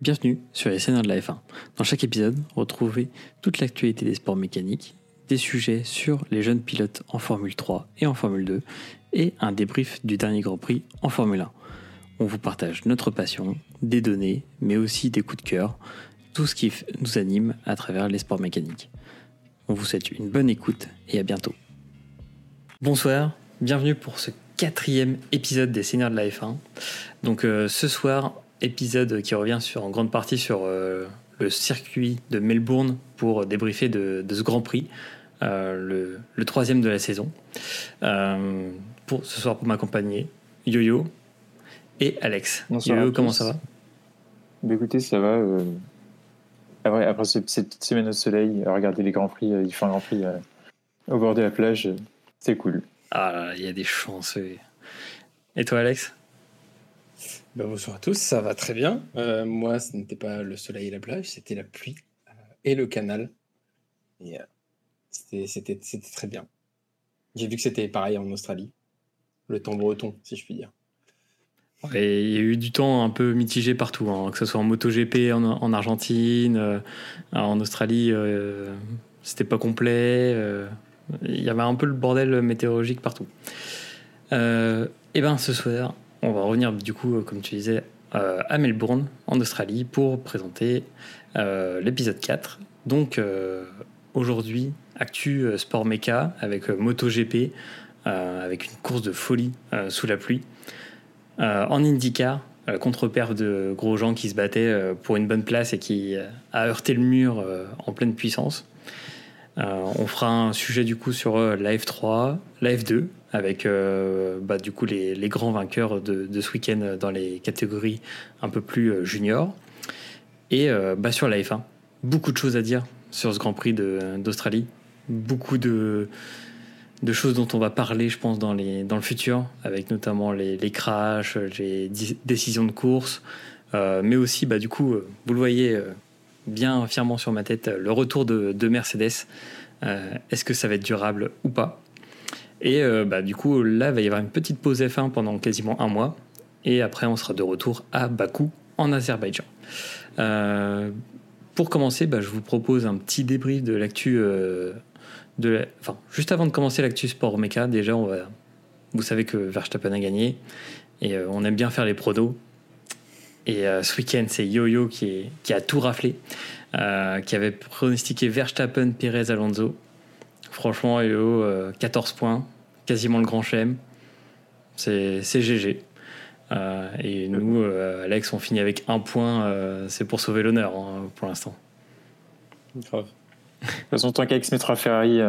Bienvenue sur les Seigneurs de la F1. Dans chaque épisode, retrouvez toute l'actualité des sports mécaniques, des sujets sur les jeunes pilotes en Formule 3 et en Formule 2, et un débrief du dernier Grand Prix en Formule 1. On vous partage notre passion, des données, mais aussi des coups de cœur, tout ce qui nous anime à travers les sports mécaniques. On vous souhaite une bonne écoute et à bientôt. Bonsoir, bienvenue pour ce quatrième épisode des Seigneurs de la F1. Donc euh, ce soir, épisode qui revient sur, en grande partie sur euh, le circuit de Melbourne pour débriefer de, ce Grand Prix, euh, le, troisième de la saison. pour ce soir, pour m'accompagner, Yo-Yo et Alex. Yo-Yo, comment ça va? Bah, Écoutez, ça va. Après, après cette, petite semaine au soleil, regarder les Grands Prix, il fait un Grand Prix au bord de la plage, c'est cool. Ah, il y a des chances. Et toi, Alex? Ben, bonsoir à tous, ça va très bien. Euh, moi, ce n'était pas le soleil et la plage, c'était la pluie euh, et le canal. Et euh, c'était très bien. J'ai vu que c'était pareil en Australie. Le temps breton, si je puis dire. Et il y a eu du temps un peu mitigé partout, hein, que ce soit en MotoGP en, en Argentine, en Australie, c'était pas complet. Il y avait un peu le bordel météorologique partout. et eh ben ce soir, on va revenir du coup, comme tu disais, euh, à Melbourne, en Australie, pour présenter euh, l'épisode 4. Donc euh, aujourd'hui, Actu Sport Mecha avec MotoGP, avec une course de folie sous la pluie. en IndyCar, contre-perf de gros gens qui se battaient pour une bonne place et qui a heurté le mur en pleine puissance. On fera un sujet du coup sur la F3, la F2, avec euh, bah, du coup les, grands vainqueurs de, ce week-end dans les catégories un peu plus euh, juniors. Et euh, bah, sur la F1, beaucoup de choses à dire sur ce Grand Prix d'Australie. Beaucoup de, choses dont on va parler, je pense, dans, les, dans le futur, avec notamment les, les crashs, les décisions de course, mais aussi, bah, du coup, vous le voyez bien fièrement sur ma tête, le retour de, de Mercedes. Est-ce que ça va être durable ou pas? Et euh, bah, du coup, là, il va y avoir une petite pause F1 pendant quasiment un mois. Et après, on sera de retour à Bakou, en Azerbaïdjan. Euh, pour commencer, bah, je vous propose un petit débrief de l'actu. Euh, enfin, juste avant de commencer l'actu sport méca, déjà, vous savez que Verstappen a gagné. Et on aime bien faire les prodos. Et ce week-end, c'est Yo-Yo qui, qui, a tout raflé. qui avait pronostiqué Verstappen, Perez, Alonso. Franchement, EO, 14 points, quasiment le grand chelem. C'est GG. Euh, et nous, euh, Alex, on finit avec un point. Euh, c'est pour sauver l'honneur hein, pour l'instant. Grave. De toute façon, tant qu'Alex mettra Ferrari,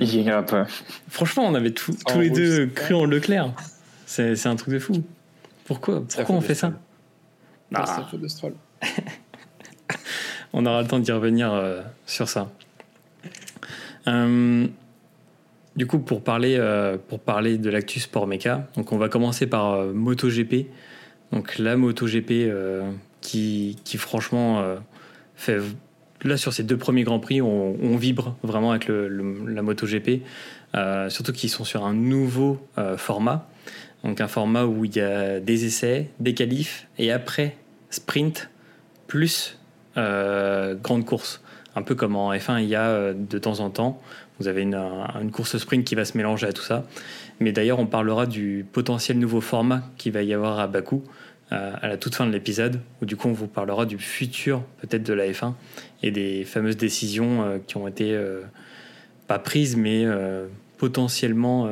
il gagnera pas. Franchement, on avait tous les deux cru en Leclerc. C'est un truc de fou. Pourquoi? Pourquoi on fait ça? Ah. On aura le temps d'y revenir sur ça. Euh, du coup, pour parler, euh, pour parler de l'actu sport méca, donc on va commencer par euh, MotoGP. Donc la MotoGP qui, qui franchement fait là sur ces deux premiers grands prix, on, vibre vraiment avec le, la MotoGP, surtout qu'ils sont sur un nouveau format, donc un format où il y a des essais, des qualifs et après sprint plus grande course un peu comme en F1 il y a euh, de temps en temps. Vous avez une, course sprint qui va se mélanger à tout ça. Mais d'ailleurs, on parlera du potentiel nouveau format qui va y avoir à Bakou euh, à la toute fin de l'épisode, où du coup on vous parlera du futur peut-être de la F1 et des fameuses décisions euh, qui ont été pas prises, mais potentiellement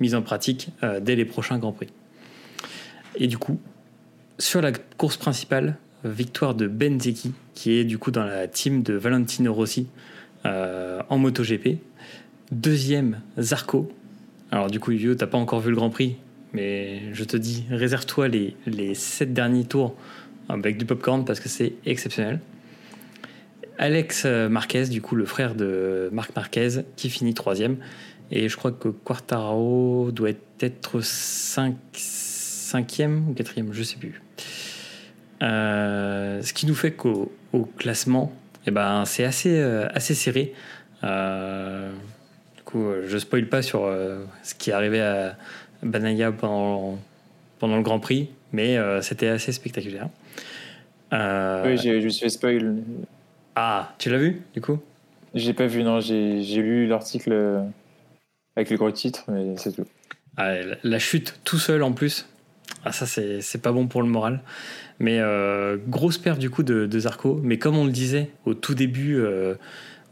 mises en pratique dès les prochains Grands Prix. Et du coup, sur la course principale, victoire de Benzeki, qui est du coup dans la team de Valentino Rossi euh, en MotoGP. Deuxième, Zarco. Alors du coup, tu t'as pas encore vu le Grand Prix, mais je te dis, réserve-toi les, les sept derniers tours avec du popcorn parce que c'est exceptionnel. Alex Marquez, du coup le frère de Marc Marquez, qui finit troisième. Et je crois que Quartaro doit être 5, cinquième ou quatrième, je sais plus. Euh, ce qui nous fait qu'au classement, eh ben, c'est assez, euh, assez serré. Euh, du coup, je spoil pas sur ce qui est arrivé à Banaya pendant, pendant le Grand Prix, mais c'était assez spectaculaire. Euh, Oui, je me suis fait spoil. Ah, tu l'as vu du coup? J'ai pas vu, non, j'ai lu l'article euh, avec le gros titre, mais c'est tout. Ah, La chute tout seul en plus. Ah, ça, c'est pas bon pour le moral. Mais euh, grosse perte du coup de, de Zarco. Mais comme on le disait au tout début, euh,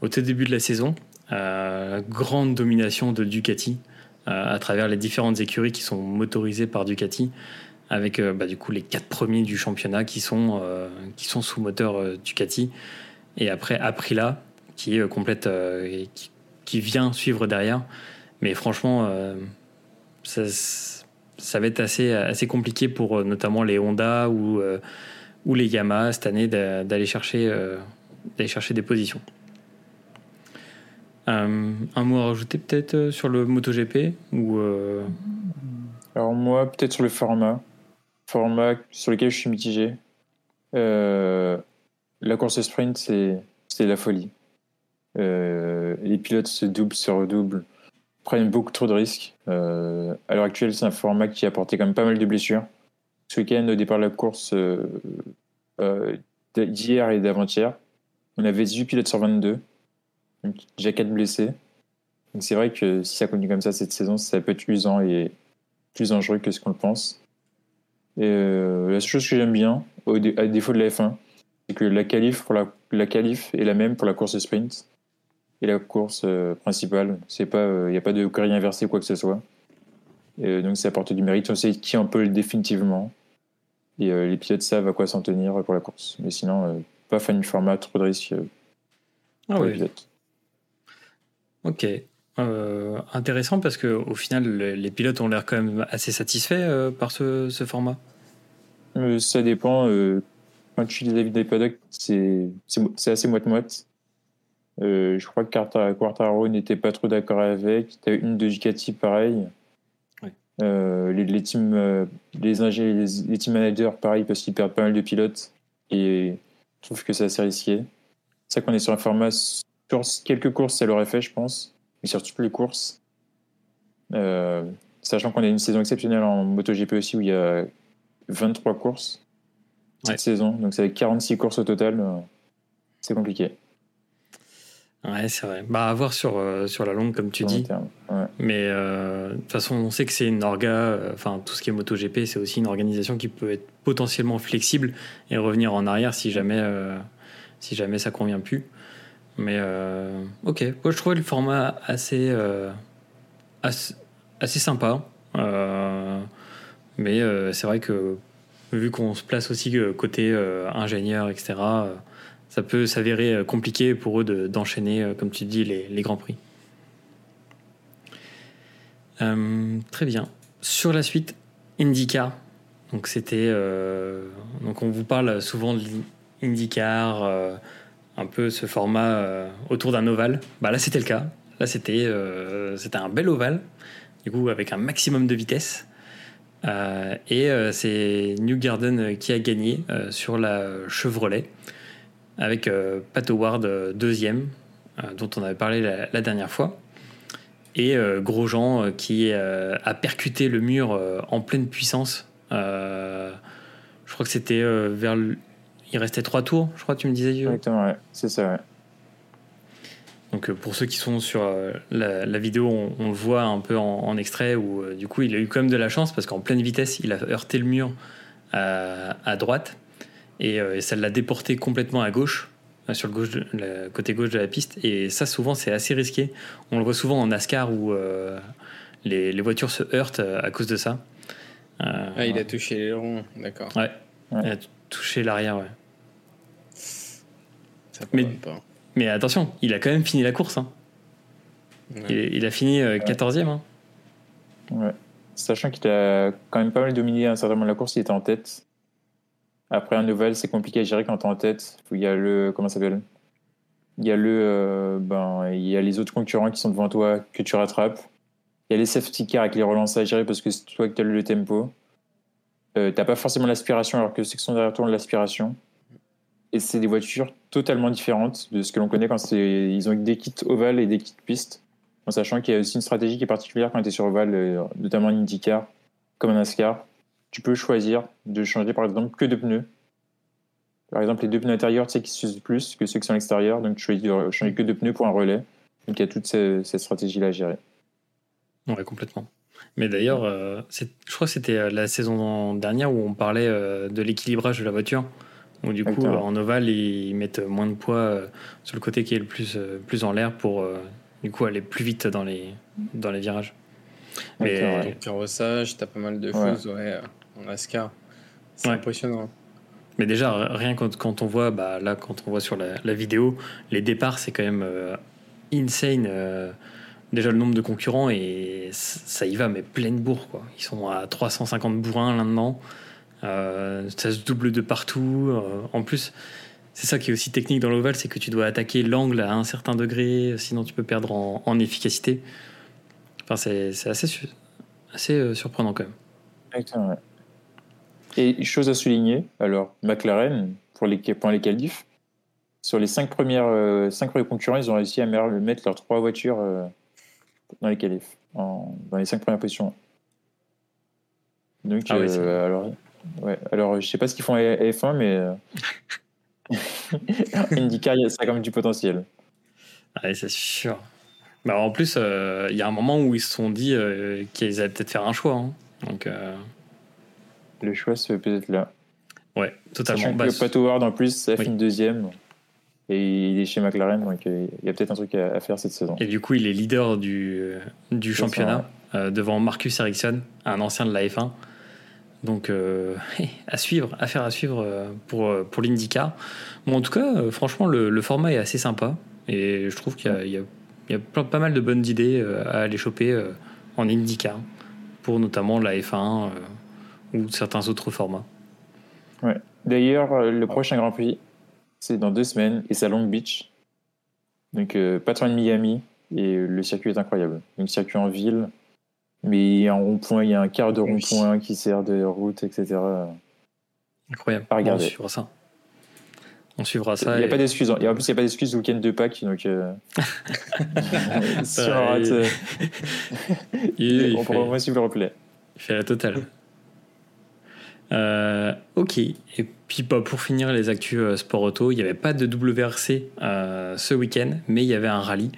de la saison, euh, grande domination de Ducati à travers les différentes écuries qui sont motorisées par Ducati, avec bah, du coup les quatre premiers du championnat qui sont, sous moteur Ducati. Et après Aprilia, qui est complète, qui, qui vient suivre derrière. Mais franchement, ça, ça va être assez, assez compliqué pour euh, notamment les Honda ou, euh, ou les Yamaha cette année d'a- d'aller chercher, euh, chercher des positions. Un mot à rajouter peut-être sur le MotoGP ou Alors moi, peut-être sur le format. Format sur lequel je suis mitigé. La course sprint, c'est la folie. Les pilotes se doublent, se redoublent, prennent beaucoup trop de risques. Euh, à l'heure actuelle, c'est un format qui a apporté quand même pas mal de blessures. Ce week-end, au départ de la course euh, euh, d'hier et d'avant-hier, on avait 18 pilotes sur 22. Donc, déjà 4 blessés. Donc c'est vrai que si ça continue comme ça cette saison, ça peut être usant et plus dangereux que ce qu'on le pense. Euh, la seule chose que j'aime bien, à défaut de la F1, c'est que la qualif, pour la, qualif est la même pour la course sprint et la course euh, principale. C'est pas, il n'y a pas de grille inversée quoi que ce soit. Et, euh, donc ça apporte du mérite. On sait qui en peut définitivement. Et euh, les pilotes savent à quoi s'en tenir pour la course. Mais sinon, euh, pas fan du format, trop de risques euh, ah pour les ouais, pilotes. ok. Euh, intéressant parce que au final le- les pilotes ont l'air quand même assez satisfaits euh, par ce, ce format. Euh, ça dépend. euh, quand tu lis avis des paddocks, c'est c'est c'est assez moite-moite. Euh, je crois que Quarta- Quartaro n'était pas trop d'accord avec. Tu as une de Ducati pareil. Ouais. Euh, les, les, teams, euh, les, ingé- les, les team managers pareil parce qu'ils perdent pas mal de pilotes et je trouve que c'est assez risqué. C'est ça qu'on est sur un format sur quelques courses, ça l'aurait fait, je pense, mais sur toutes les courses. Euh, sachant qu'on a une saison exceptionnelle en MotoGP aussi où il y a 23 courses cette Ouais. saison, donc ça fait 46 courses au total. C'est compliqué. Ouais, c'est vrai. Bah à voir sur, euh, sur la longue comme tu sur dis. Ouais. Mais euh, de toute façon, on sait que c'est une orga, euh, enfin tout ce qui est MotoGP, c'est aussi une organisation qui peut être potentiellement flexible et revenir en arrière si jamais, si jamais ça convient plus. Mais ok, moi je trouvais le format assez, assez, assez sympa. Mais c'est vrai que vu qu'on se place aussi côté ingénieur, etc., ça peut s'avérer euh, compliqué pour eux de- d'enchaîner, euh, comme tu dis, les, grands prix. Euh, très bien. Sur la suite, IndyCar. Donc c'était, donc on vous parle souvent de l'IndyCar, un peu ce format autour d'un ovale. Bah là c'était le cas. Là c'était, c'était un bel ovale, du coup avec un maximum de vitesse. Et c'est New Garden qui a gagné sur la Chevrolet avec euh, Pat Howard euh, deuxième, euh, dont on avait parlé la- la dernière fois et Grosjean qui a percuté le mur en pleine puissance. Je crois que c'était vers le... Il restait trois tours, je crois, tu me disais. Exactement, ouais. c'est ça. Ouais. Donc pour ceux qui sont sur la, la vidéo, on, on le voit un peu en, en extrait où euh, du coup il a eu quand même de la chance parce qu'en pleine vitesse, il a heurté le mur à, à droite et, euh, et ça l'a déporté complètement à gauche, euh, sur le, gauche de- le côté gauche de la piste. Et ça, souvent, c'est assez risqué. On le voit souvent en NASCAR où euh, les, les voitures se heurtent à cause de ça. Euh, Ah, il a touché les ronds, d'accord. Ouais. Ouais. il a touché l'arrière, ouais. Ça Mais- pas. Mais attention, il a quand même fini la course. hein. Ouais. Il, il a fini euh, 14e. hein. Ouais. Sachant qu'il a quand même pas mal dominé à un certain moment de la course, il était en tête. Après un ovale, c'est compliqué à gérer quand t'es en tête. Il y a le. Comment ça s'appelle? Il y a le. euh, ben, il y a les autres concurrents qui sont devant toi que tu rattrapes. Il y a les safety cars avec les relances à gérer parce que c'est toi qui as le tempo. Euh, T'as pas forcément l'aspiration alors que ceux qui sont derrière toi ont l'aspiration. Et c'est des voitures totalement différentes de ce que l'on connaît quand c'est- ils ont des kits ovales et des kits pistes. En sachant qu'il y a aussi une stratégie qui est particulière quand tu es sur Oval, euh, notamment en IndyCar, comme en NASCAR. Tu peux choisir de changer par exemple que de pneus Par exemple, les deux pneus intérieurs, tu sais, qui s'usent plus que ceux qui sont à l'extérieur. Donc, tu choisis de changer que deux pneus pour un relais. Donc, il y a toute cette, cette stratégie-là à gérer. Ouais, complètement. Mais d'ailleurs, euh, je crois que c'était euh, la saison dernière où on parlait euh, de l'équilibrage de la voiture. Où du coup, Exactement. en ovale, ils mettent moins de poids euh, sur le côté qui est le plus, euh, plus en l'air pour euh, du coup aller plus vite dans les, dans les virages. Mais ouais. Le carrossage, t'as pas mal de choses, ouais, NASCAR. C'est Ouais. impressionnant. Mais déjà, rien quand, quand on voit, bah, là, quand on voit sur la, la vidéo, les départs, c'est quand même euh, insane. euh, déjà, le nombre de concurrents, et ça y va, mais pleine bourre, quoi. Ils sont à 350 bourrins là-dedans. Euh, ça se double de partout. euh, en plus, c'est ça qui est aussi technique dans l'ovale, c'est que tu dois attaquer l'angle à un certain degré, sinon tu peux perdre en, en efficacité. Enfin, c'est assez, assez euh, surprenant quand même. Exactement, ouais. Et chose à souligner, alors McLaren, pour les, pour les qualifs, sur les cinq, premières, euh, cinq premiers concurrents, ils ont réussi à mettre leurs trois voitures euh, dans les qualifs, en- dans les cinq premières positions. Donc, Ah euh, alors, ouais, alors, je sais pas ce qu'ils font à F1, mais IndyCar, ça a quand même du potentiel. Ouais, c'est sûr. Bah, en plus, euh, il y a un moment où ils se sont dit euh, qu'ils allaient peut-être faire un choix. hein. Donc, euh, Le choix se peut être là. ouais, totalement. Sachant Bah, que Pat Howard, en plus, ça Oui. finit deuxième. Et il est chez McLaren, donc euh, il y a peut-être un truc à, faire cette saison. et du coup, il est leader du, du C'est championnat euh, devant Marcus Ericsson, un ancien de la F1. Donc, euh, à suivre, affaire à suivre euh, pour, euh, pour l'IndyCar. Bon, en tout cas, euh, franchement, le, le format est assez sympa. Et je trouve qu'il y a, il y a- il y a plein- pas mal de bonnes idées euh, à aller choper euh, en IndyCar. Pour notamment la F1 euh, ou certains autres formats. D'ailleurs, euh, le prochain Grand Prix, c'est dans deux semaines et c'est à Long Beach. Donc, euh, pas loin de Miami. Et le circuit est incroyable. Donc, circuit en ville. Mais il y a un rond-point, il y a un quart de rond-point qui sert de route, etc. Incroyable. À regarder. On suivra ça. On suivra Il ça. n'y a et- pas d'excuse. Et en plus, il n'y a pas d'excuse le week-end de Pâques. Donc, euh, si on Ouais. rate, il, il on pourra au moins suivre le replay. il fait la totale. Euh, ok. Et puis bah, pour finir les actus euh, sport auto, il n'y avait pas de WRC euh, ce week-end, mais il y avait un rallye,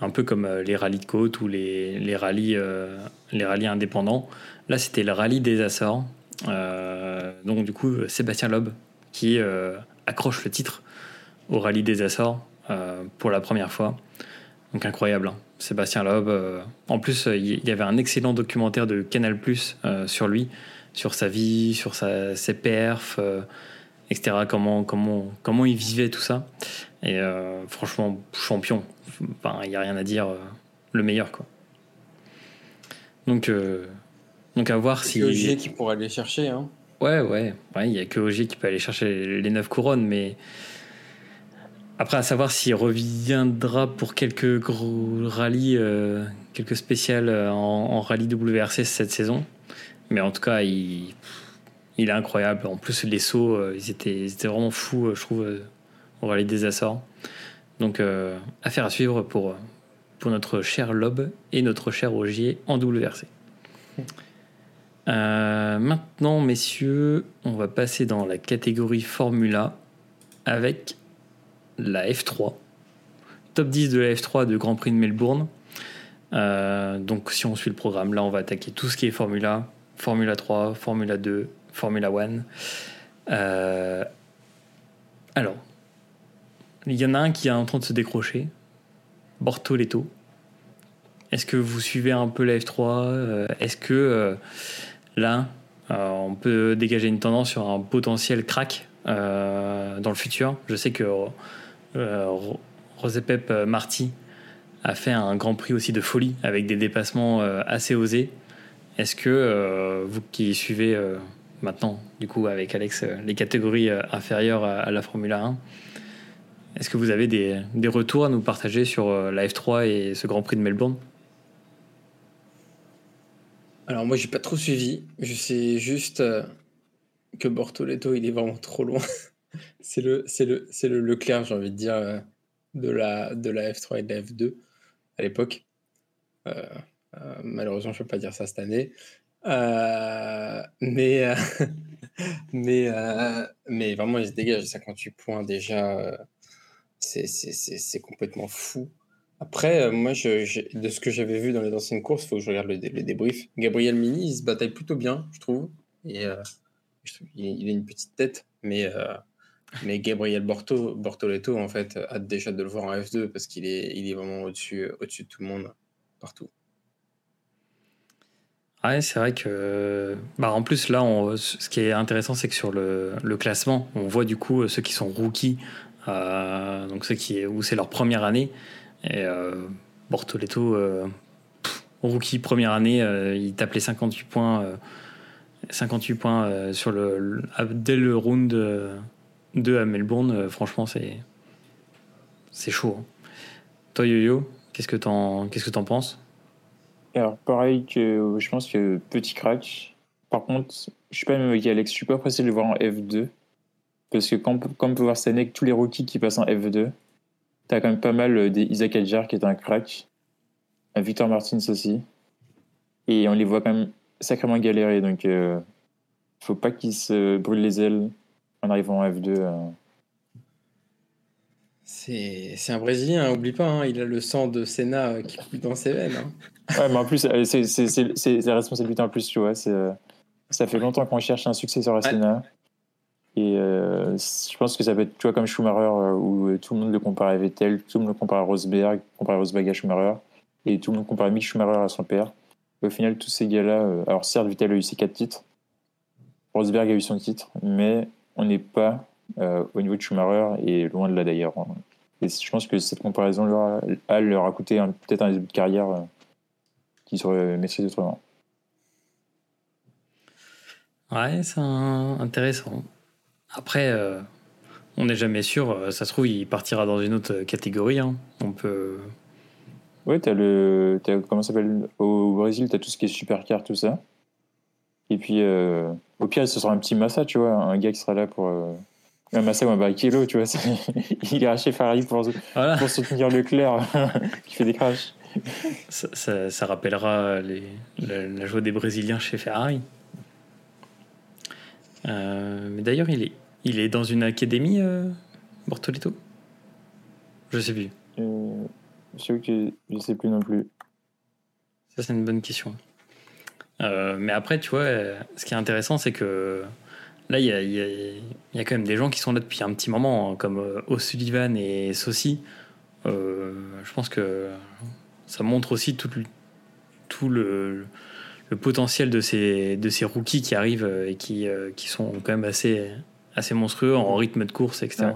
un peu comme euh, les rallyes de côte ou les, les rallyes, les rallyes indépendants. Là, c'était le rallye des Açores. Donc du coup, Sébastien Loeb qui accroche le titre au rallye des Açores pour la première fois. Donc incroyable, hein. Sébastien Loeb. en plus, il y avait un excellent documentaire de Canal Plus sur lui, sur sa vie, sur sa, ses perfs, euh, etc. Comment, comment, comment il vivait tout ça. Et euh, franchement, champion. Il n'y a rien à dire. euh, le meilleur, quoi. Donc, donc à voir si. Ogier qui pourrait aller chercher. Hein. Ouais, ouais, ouais, il y a que Ogier qui peut aller chercher les, les neuf couronnes, mais après à savoir s'il reviendra pour quelques gros rallyes, quelques spéciales en, en rallye WRC cette saison. Mais en tout cas, il, est incroyable. En plus, les sauts, euh, ils, étaient, vraiment fous, euh, je trouve, euh, au rallye des Açores. Donc, euh, affaire à suivre pour, pour notre cher Lob et notre cher Ogier en WRC. Euh, maintenant, messieurs, on va passer dans la catégorie Formula avec la F3. Top 10 de la F3 de Grand Prix de Melbourne. Euh, donc, si on suit le programme, là, on va attaquer tout ce qui est Formula, Formula 3, Formula 2, Formula 1. Euh, alors, il y en a un qui est en train de se décrocher Bortoletto. Est-ce que vous suivez un peu la F3 Euh, Est-ce que euh, là, on peut dégager une tendance sur un potentiel crack dans le futur? Je sais que Ro- Rosepep Marty a fait un grand prix aussi de folie avec des dépassements assez osés. Est-ce que euh, vous qui suivez euh, maintenant, du coup, avec Alex, euh, les catégories inférieures à, la Formule 1, est-ce que vous avez des, retours à nous partager sur la F3 et ce Grand Prix de Melbourne? Alors moi j'ai pas trop suivi. Je sais juste que Bortoletto il est vraiment trop loin. c'est le c'est le le j'ai envie de dire de la de la F3 et de la F2 à l'époque. Euh, malheureusement je peux pas dire ça cette année. Euh, mais euh, mais, mais vraiment, il se dégage 58 points déjà. C'est complètement fou. Après, moi, de ce que j'avais vu dans les anciennes courses, il faut que je regarde le, débrief. Gabriel Mini, il se bataille plutôt bien, je trouve. Et il, a une petite tête, mais, mais Gabriel Borto, Bortoletto, en fait, hâte déjà de le voir en F2 parce qu'il est, il est vraiment au-dessus au de tout le monde, partout. Ouais, c'est vrai que. Bah, en plus, là, ce qui est intéressant, c'est que sur le, classement, on voit du coup ceux qui sont rookies, euh, donc ceux qui, où c'est leur première année. Et euh, euh, rookie première année, il tape les 58 points, 58 points sur le, dès le round 2 à Melbourne. franchement, c'est c'est chaud. Hein. Toi, Yo-Yo, qu'est-ce que t'en qu'est-ce que t'en penses? Alors, pareil que je pense que petit crack. Par contre, je suis pas même avec Alex, je suis pas pressé de le voir en F2. Parce que quand, quand on peut voir cette année, tous les rookies qui passent en F2, t'as quand même pas mal euh, des Isaac Adjar qui est un crack, un Victor Martins aussi. Et on les voit quand même sacrément galérer. Donc, euh, faut pas qu'ils se brûlent les ailes en arrivant en F2. Euh. C'est un Brésilien, oublie pas, hein, il a le sang de Senna qui coule dans ses veines. Hein. Ouais, mais en plus, euh, c'est la responsabilité en plus, tu vois. Euh, ça fait longtemps qu'on cherche un successeur à Senna. Et euh, je pense que ça peut être, tu vois, comme Schumacher, où tout le monde le compare à Vettel, tout le monde le compare à Rosberg, compare Rosberg à Schumacher, et tout le monde compare Mick Schumacher à son père. au final, tous ces gars-là, alors certes, Vettel a eu ses quatre titres, Rosberg a eu son titre, mais on n'est pas au niveau de Schumacher, et loin de là d'ailleurs. Et je pense que cette comparaison leur a, leur a coûté peut-être un début de carrière qui serait maîtrisé autrement. Ouais, c'est intéressant. Après, euh, on n'est jamais sûr. Euh, ça se trouve, il partira dans une autre catégorie. Hein. On peut. Ouais, t'as le. As, comment ça s'appelle? Au Brésil, t'as tout ce qui est supercar, tout ça. Et puis, euh, au pire, ce sera un petit Massa, tu vois, un gars qui sera là pour. Un Massa Barrichello, tu vois. il ira chez Ferrari pour, pour soutenir Leclerc qui fait des crashs ça, rappellera la, joie des Brésiliens chez Ferrari. Euh, mais d'ailleurs, il est, il est dans une académie, euh, Bortolito? Je sais plus. Euh, je sais je sais plus non plus. Ça, c'est une bonne question. Euh, mais après, tu vois, ce qui est intéressant, c'est que là, il y a, y a, quand même des gens qui sont là depuis un petit moment, hein, comme O'Sullivan et Saucy. je pense que ça montre aussi tout, tout le, le, potentiel de ces, de ces rookies qui arrivent euh, et qui, euh, qui sont quand même assez, assez monstrueux en rythme de course, etc.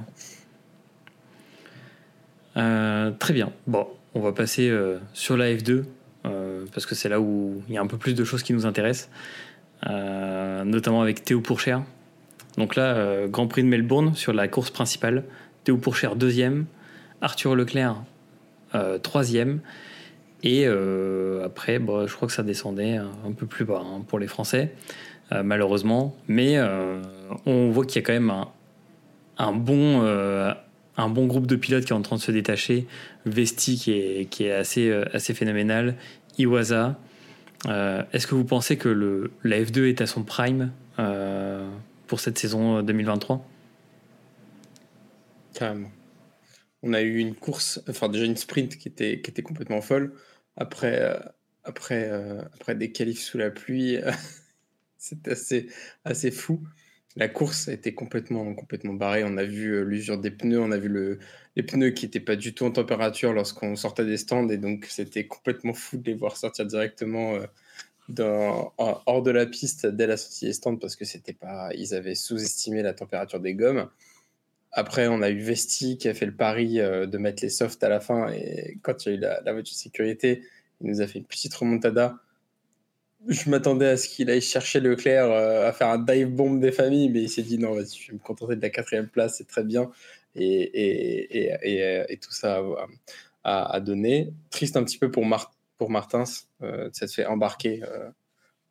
Euh, très bien. Bon, on va passer sur la F2 parce que c'est là où il y a un peu plus de choses qui nous intéressent, notamment avec Théo Pourchère. Donc là, Grand Prix de Melbourne sur la course principale. Théo Pourchère deuxième, Arthur Leclerc troisième et euh, après, bah, je crois que ça descendait un peu plus bas hein, pour les Français, euh, malheureusement. Mais euh, on voit qu'il y a quand même un, bon, groupe de pilotes qui est en train de se détacher. Vesti qui est, assez, phénoménal. Iwasa. Est-ce que vous pensez que la F2 est à son prime? Pour cette saison 2023 Carrément on a eu une course, enfin déjà une sprint qui était, qui était complètement folle. Après, euh, après, euh, après des qualifs sous la pluie, c'est assez, assez fou. La course a été complètement, complètement barrée. On a vu euh, l'usure des pneus, on a vu le, les pneus qui n'étaient pas du tout en température lorsqu'on sortait des stands. Et donc, c'était complètement fou de les voir sortir directement hors de la piste dès la sortie des stands parce que c'était pas, ils avaient sous-estimé la température des gommes. Après, on a eu Vesti qui a fait le pari euh, de mettre les softs à la fin. Et quand il y a eu la, voiture de sécurité, il nous a fait une petite remontada. Je m'attendais à ce qu'il aille chercher Leclerc euh, à faire un dive bomb des familles, mais il s'est dit non, je vais me contenter de la quatrième place, c'est très bien. Et, et, et, et, tout ça a, donné. Triste un petit peu pour, pour Martins, euh, ça se fait embarquer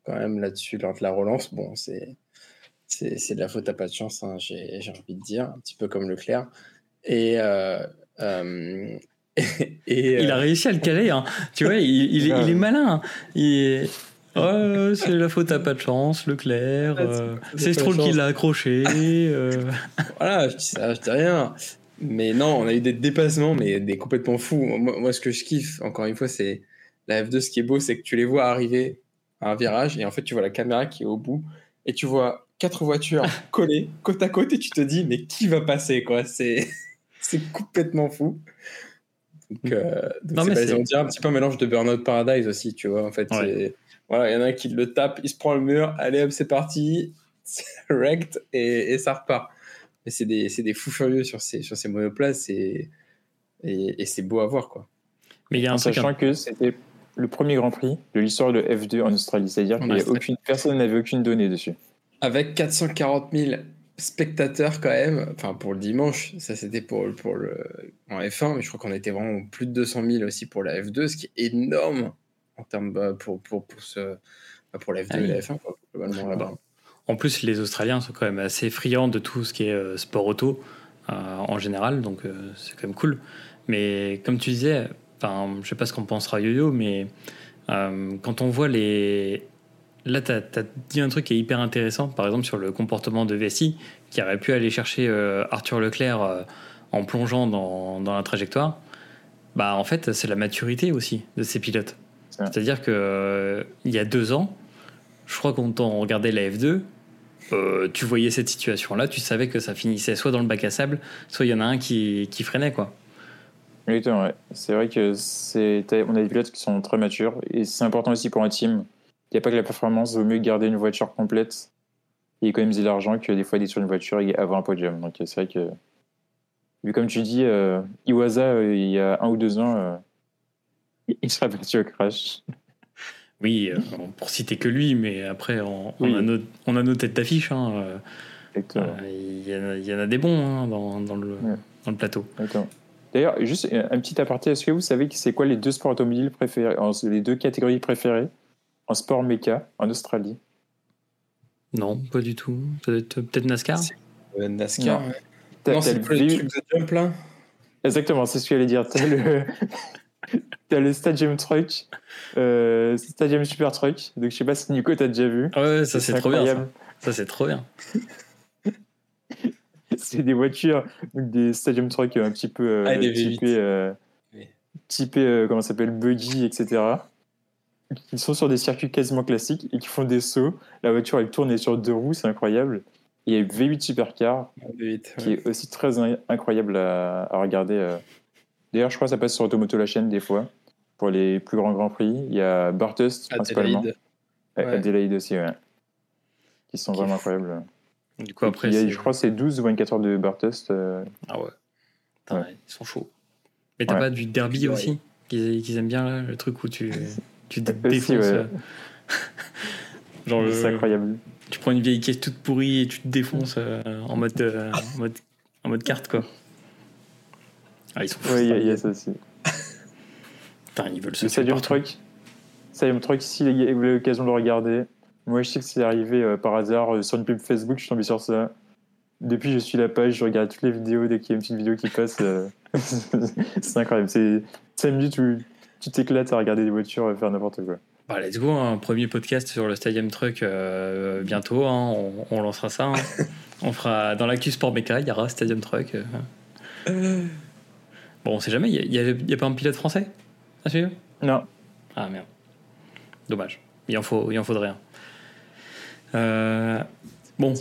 quand même là-dessus lors de la relance. Bon, c'est c'est de la faute à pas de chance, hein, j'ai envie de dire, un petit peu comme Leclerc. Et, euh, euh, et, il a euh, réussi à le caler, hein. tu vois, il, il, est, malin. Hein. Il Ouais, c'est la faute à pas de chance, Leclerc. C'est- euh, Stroll qui l'a accroché. euh, Voilà, je dis ça, je dis rien. Mais non, on a eu des dépassements, mais des complètement fous. Moi, moi, ce que je kiffe, encore une fois, c'est la F2. Ce qui est beau, c'est que tu les vois arriver à un virage et en fait, tu vois la caméra qui est au bout et tu vois quatre voitures collées côte à côte et tu te dis, mais qui va passer, quoi? C'est c'est complètement fou. Donc, euh, donc Non, mais on dirait un petit peu un mélange de Burnout Paradise aussi, tu vois. En fait, Ouais. voilà, il y en a un qui le tape, il se prend le mur, allez hop, c'est parti, c'est wrecked et, et ça repart. Mais c'est des, c'est des fous furieux sur ces, sur ces monoplaces et, et, et c'est beau à voir, quoi. Mais il y a un En truc. sachant que c'était le premier Grand Prix de l'histoire de F2 en Australie. C'est-à-dire qu'il y a aucune personne n'avait aucune donnée dessus. Avec 440 000 spectateurs quand même, enfin pour le dimanche, ça c'était pour, pour le, en F1, mais je crois qu'on était vraiment plus de 200 000 aussi pour la F2, ce qui est énorme en termes bah, pour, pour, pour, ce, bah, pour la F2 Ah et la F1, quoi, globalement là-bas. En plus, les Australiens sont quand même assez friands de tout ce qui est euh, sport auto euh, en général, donc euh, c'est quand même cool. Mais comme tu disais, enfin, je sais pas ce qu'en pensera Yo-Yo, mais euh, quand on voit les. Là, tu as, dit un truc qui est hyper intéressant, par exemple sur le comportement de Vessi, qui aurait pu aller chercher euh, Arthur Leclerc euh, en plongeant dans, dans la trajectoire. Bah, en fait, c'est la maturité aussi de ces pilotes. C'est-à-dire que il y a deux ans, je crois quand on regardait la F2, euh, tu voyais cette situation-là, tu savais que ça finissait soit dans le bac à sable, soit il y en a un qui, qui freinait. quoi. Exactement, ouais. C'est vrai que c'est, on a des pilotes qui sont très matures et c'est important aussi pour un team. Il n'y a pas que la performance, il vaut mieux garder une voiture complète et économiser l'argent que des fois détruire une voiture et avoir un podium. Donc c'est vrai que, vu comme tu dis, euh, Iwasa, euh, il y a un ou deux ans, euh, il serait battu au crash. Oui, euh, pour citer que lui, mais après, on, on Oui. a, nos, on a nos têtes d'affiche. hein, euh, euh, Il y, en a- il y en a des bons hein, dans, dans le, Ouais. dans le plateau. Exactement. D'ailleurs, juste un petit aparté, est-ce que vous savez que c'est quoi les deux sports automobiles préférés, les deux catégories préférées en sport méca en Australie? Non, pas du tout. Peut-être NASCAR? Euh, NASCAR, Non. ouais. C'est le pas le V8 truc de jump là Exactement, c'est ce que j'allais dire. T'as le, Stadium Truck, euh, Stadium Super Truck. Donc je sais pas si Nico t'as déjà vu. Ah Ouais, ça c'est trop bien. Ça, c'est trop bien. C'est des voitures, des Stadium Truck un petit peu euh, Ah, des V8. typés, euh, Oui. typés, euh, comment ça s'appelle, buggy, etc. Qui sont sur des circuits quasiment classiques et qui font des sauts. La voiture elle tourne et sur deux roues, c'est incroyable. Il y a le V8 Supercar qui est aussi très in- incroyable à, à regarder. euh. D'ailleurs, je crois que ça passe sur Automoto la chaîne des fois. Pour les plus grands grands prix, il y a Bartust principalement. Adelaide. Ouais, Ouais. Adelaide aussi, ouais. Qui sont vraiment incroyables. Du coup, après, Il y a, je crois que c'est 12 ou 24 heures de Bartust. euh, Ah ouais. Putain, Ouais. Ils sont chauds. Mais t'as Ouais. pas du derby Ouais. aussi qu'ils aiment bien, là, le truc où tu, tu te Aussi, défonces. ouais. euh. Genre, le- C'est incroyable. tu prends une vieille caisse toute pourrie et tu te défonces euh, en, mode, euh, en, mode, en mode carte, quoi. Ah, ils sont fous. Oui, il y, a- il y a ça aussi. Putain, ils veulent se Le tuer Stadium partout. Truck, Stadium Truck, si vous avez l'occasion de le regarder, moi je sais que c'est arrivé euh, par hasard euh, sur une pub Facebook, je suis tombé sur ça. Depuis, je suis la page, je regarde toutes les vidéos dès qu'il y a une petite vidéo qui passe. euh, c'est incroyable. C'est 5 minutes où tu t'éclates à regarder des voitures faire n'importe quoi. Bah, let's go, un premier podcast sur le Stadium Truck bientôt. hein, on, on lancera ça. hein. on fera dans l'actu Sport Mecha, il y aura Stadium Truck. Bon, on sait jamais, il n'y a, y a pas un pilote français? À suivre Non, Ah merde. Dommage. Il en, faut, il en faudrait un. Euh, bon,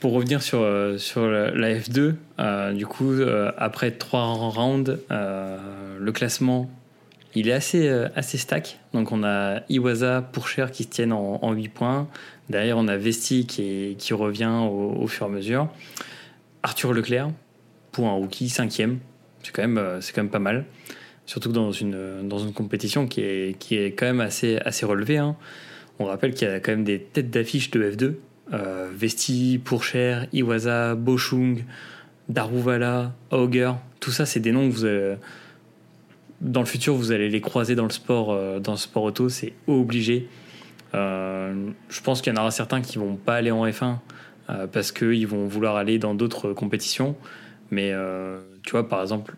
pour revenir sur, euh, sur la, la F2, euh, du coup, après trois rounds, le classement, il est assez, assez stack. Donc on a Iwasa, Pourcher qui se tiennent en, en 8 points. Derrière, on a Vesti qui, qui revient au, fur et à mesure. Arthur Leclerc, pour un rookie, cinquième. C'est quand, même, c'est quand même pas mal. Surtout dans une, dans une compétition qui est, qui est quand même assez, assez relevée. hein. On rappelle qu'il y a quand même des têtes d'affiche de F2. Euh, Vesti, Pourcher, Iwasa, Bochung, Daruvala, Auger. Tout ça, c'est des noms que vous avez- dans le futur, vous allez les croiser dans le sport, euh, dans le sport auto, c'est obligé. Euh, je pense qu'il y en aura certains qui vont pas aller en F1 euh, parce qu'ils vont vouloir aller dans d'autres compétitions. Mais tu vois, par exemple,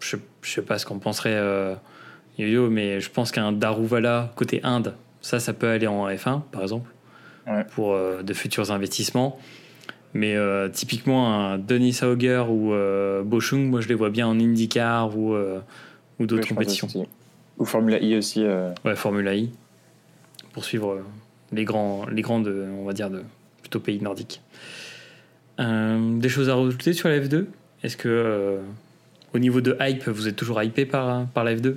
je, je sais pas ce qu'en penserait Yo-Yo, mais je pense qu'un Daruvala côté Inde, Ça, ça peut aller en F1, par exemple, Ouais. pour euh, de futurs investissements. Mais euh, typiquement, un Denis Auger ou euh, Bochung, moi, je les vois bien en IndyCar ou, euh, ou d'autres compétitions. Ou Formula I aussi. Ouais, Formula I, pour suivre les grands, les grands de, on va dire, de plutôt pays nordiques. Des choses à rajouter sur la F2 Est-ce que, au niveau de hype, vous êtes toujours hypé par, par la F2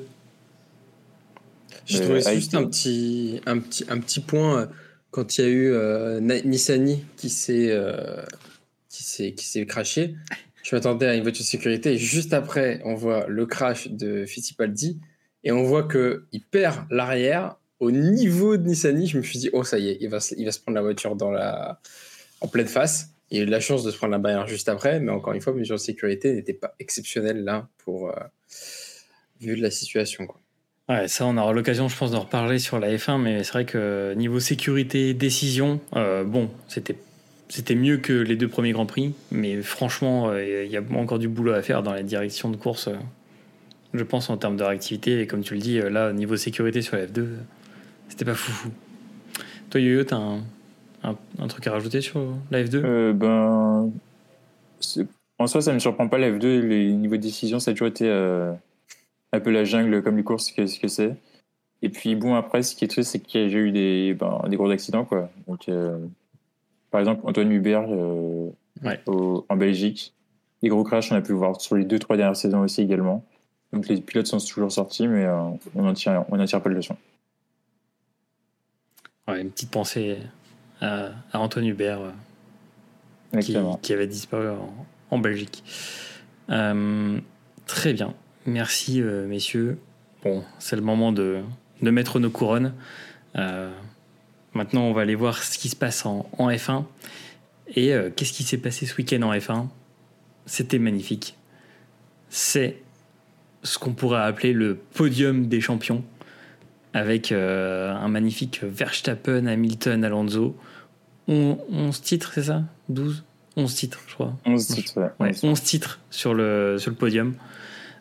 J'ai Euh, trouvé avec- juste un petit, un, petit, un petit point euh, quand il y a eu euh, Nissani qui s'est euh, qui s'est qui s'est craché. Je m'attendais à une voiture de sécurité et juste après, on voit le crash de Fittipaldi et on voit que il perd l'arrière au niveau de Nissani. Je me suis dit oh ça y est, il va se, il va se prendre la voiture dans la en pleine face. Il a eu de la chance de se prendre la barrière juste après, mais encore une fois, mesure de sécurité n'était pas exceptionnelle là pour euh, vu de la situation quoi. Ouais, ça, on aura l'occasion, je pense, d'en reparler sur la F1, mais c'est vrai que niveau sécurité, décision, euh, bon, c'était c'était mieux que les deux premiers Grands Prix, mais franchement, euh, il y a encore du boulot à faire dans la direction de course, euh, je pense, en termes de réactivité. Et comme tu le dis, là, niveau sécurité sur la F2, euh, c'était pas foufou. Toi, Yo-Yo, t'as un, un, truc à rajouter sur la F2 Euh, ben, en soi, ça ne me surprend pas. La F2, les niveaux de décision, ça a toujours été un peu la jungle comme les courses, que, ce que c'est. Et puis, bon, après, ce qui est triste, c'est qu'il y a déjà eu des, ben, des gros accidents. Quoi. Donc, euh, par exemple, Antoine Hubert euh, Ouais. au- en Belgique, des gros crashs, on a pu voir sur les deux, trois dernières saisons aussi également. Donc, les pilotes sont toujours sortis, mais euh, on n'en tire, on n'en tire pas de leçon. Ouais, une petite pensée à, à Antoine Hubert. euh, qui, avait disparu en, en Belgique. Très bien. Merci, euh, messieurs. Bon, c'est le moment de, de mettre nos couronnes. Euh, maintenant, on va aller voir ce qui se passe en, en F1. Et euh, qu'est-ce qui s'est passé ce week-end en F1 C'était magnifique. C'est ce qu'on pourrait appeler le podium des champions, avec un magnifique Verstappen, Hamilton, Alonso. On- 11 titres, c'est ça? 12 11 titres, je crois. 11 titres, ouais. Ouais, 11. 11 titres sur le, sur le podium.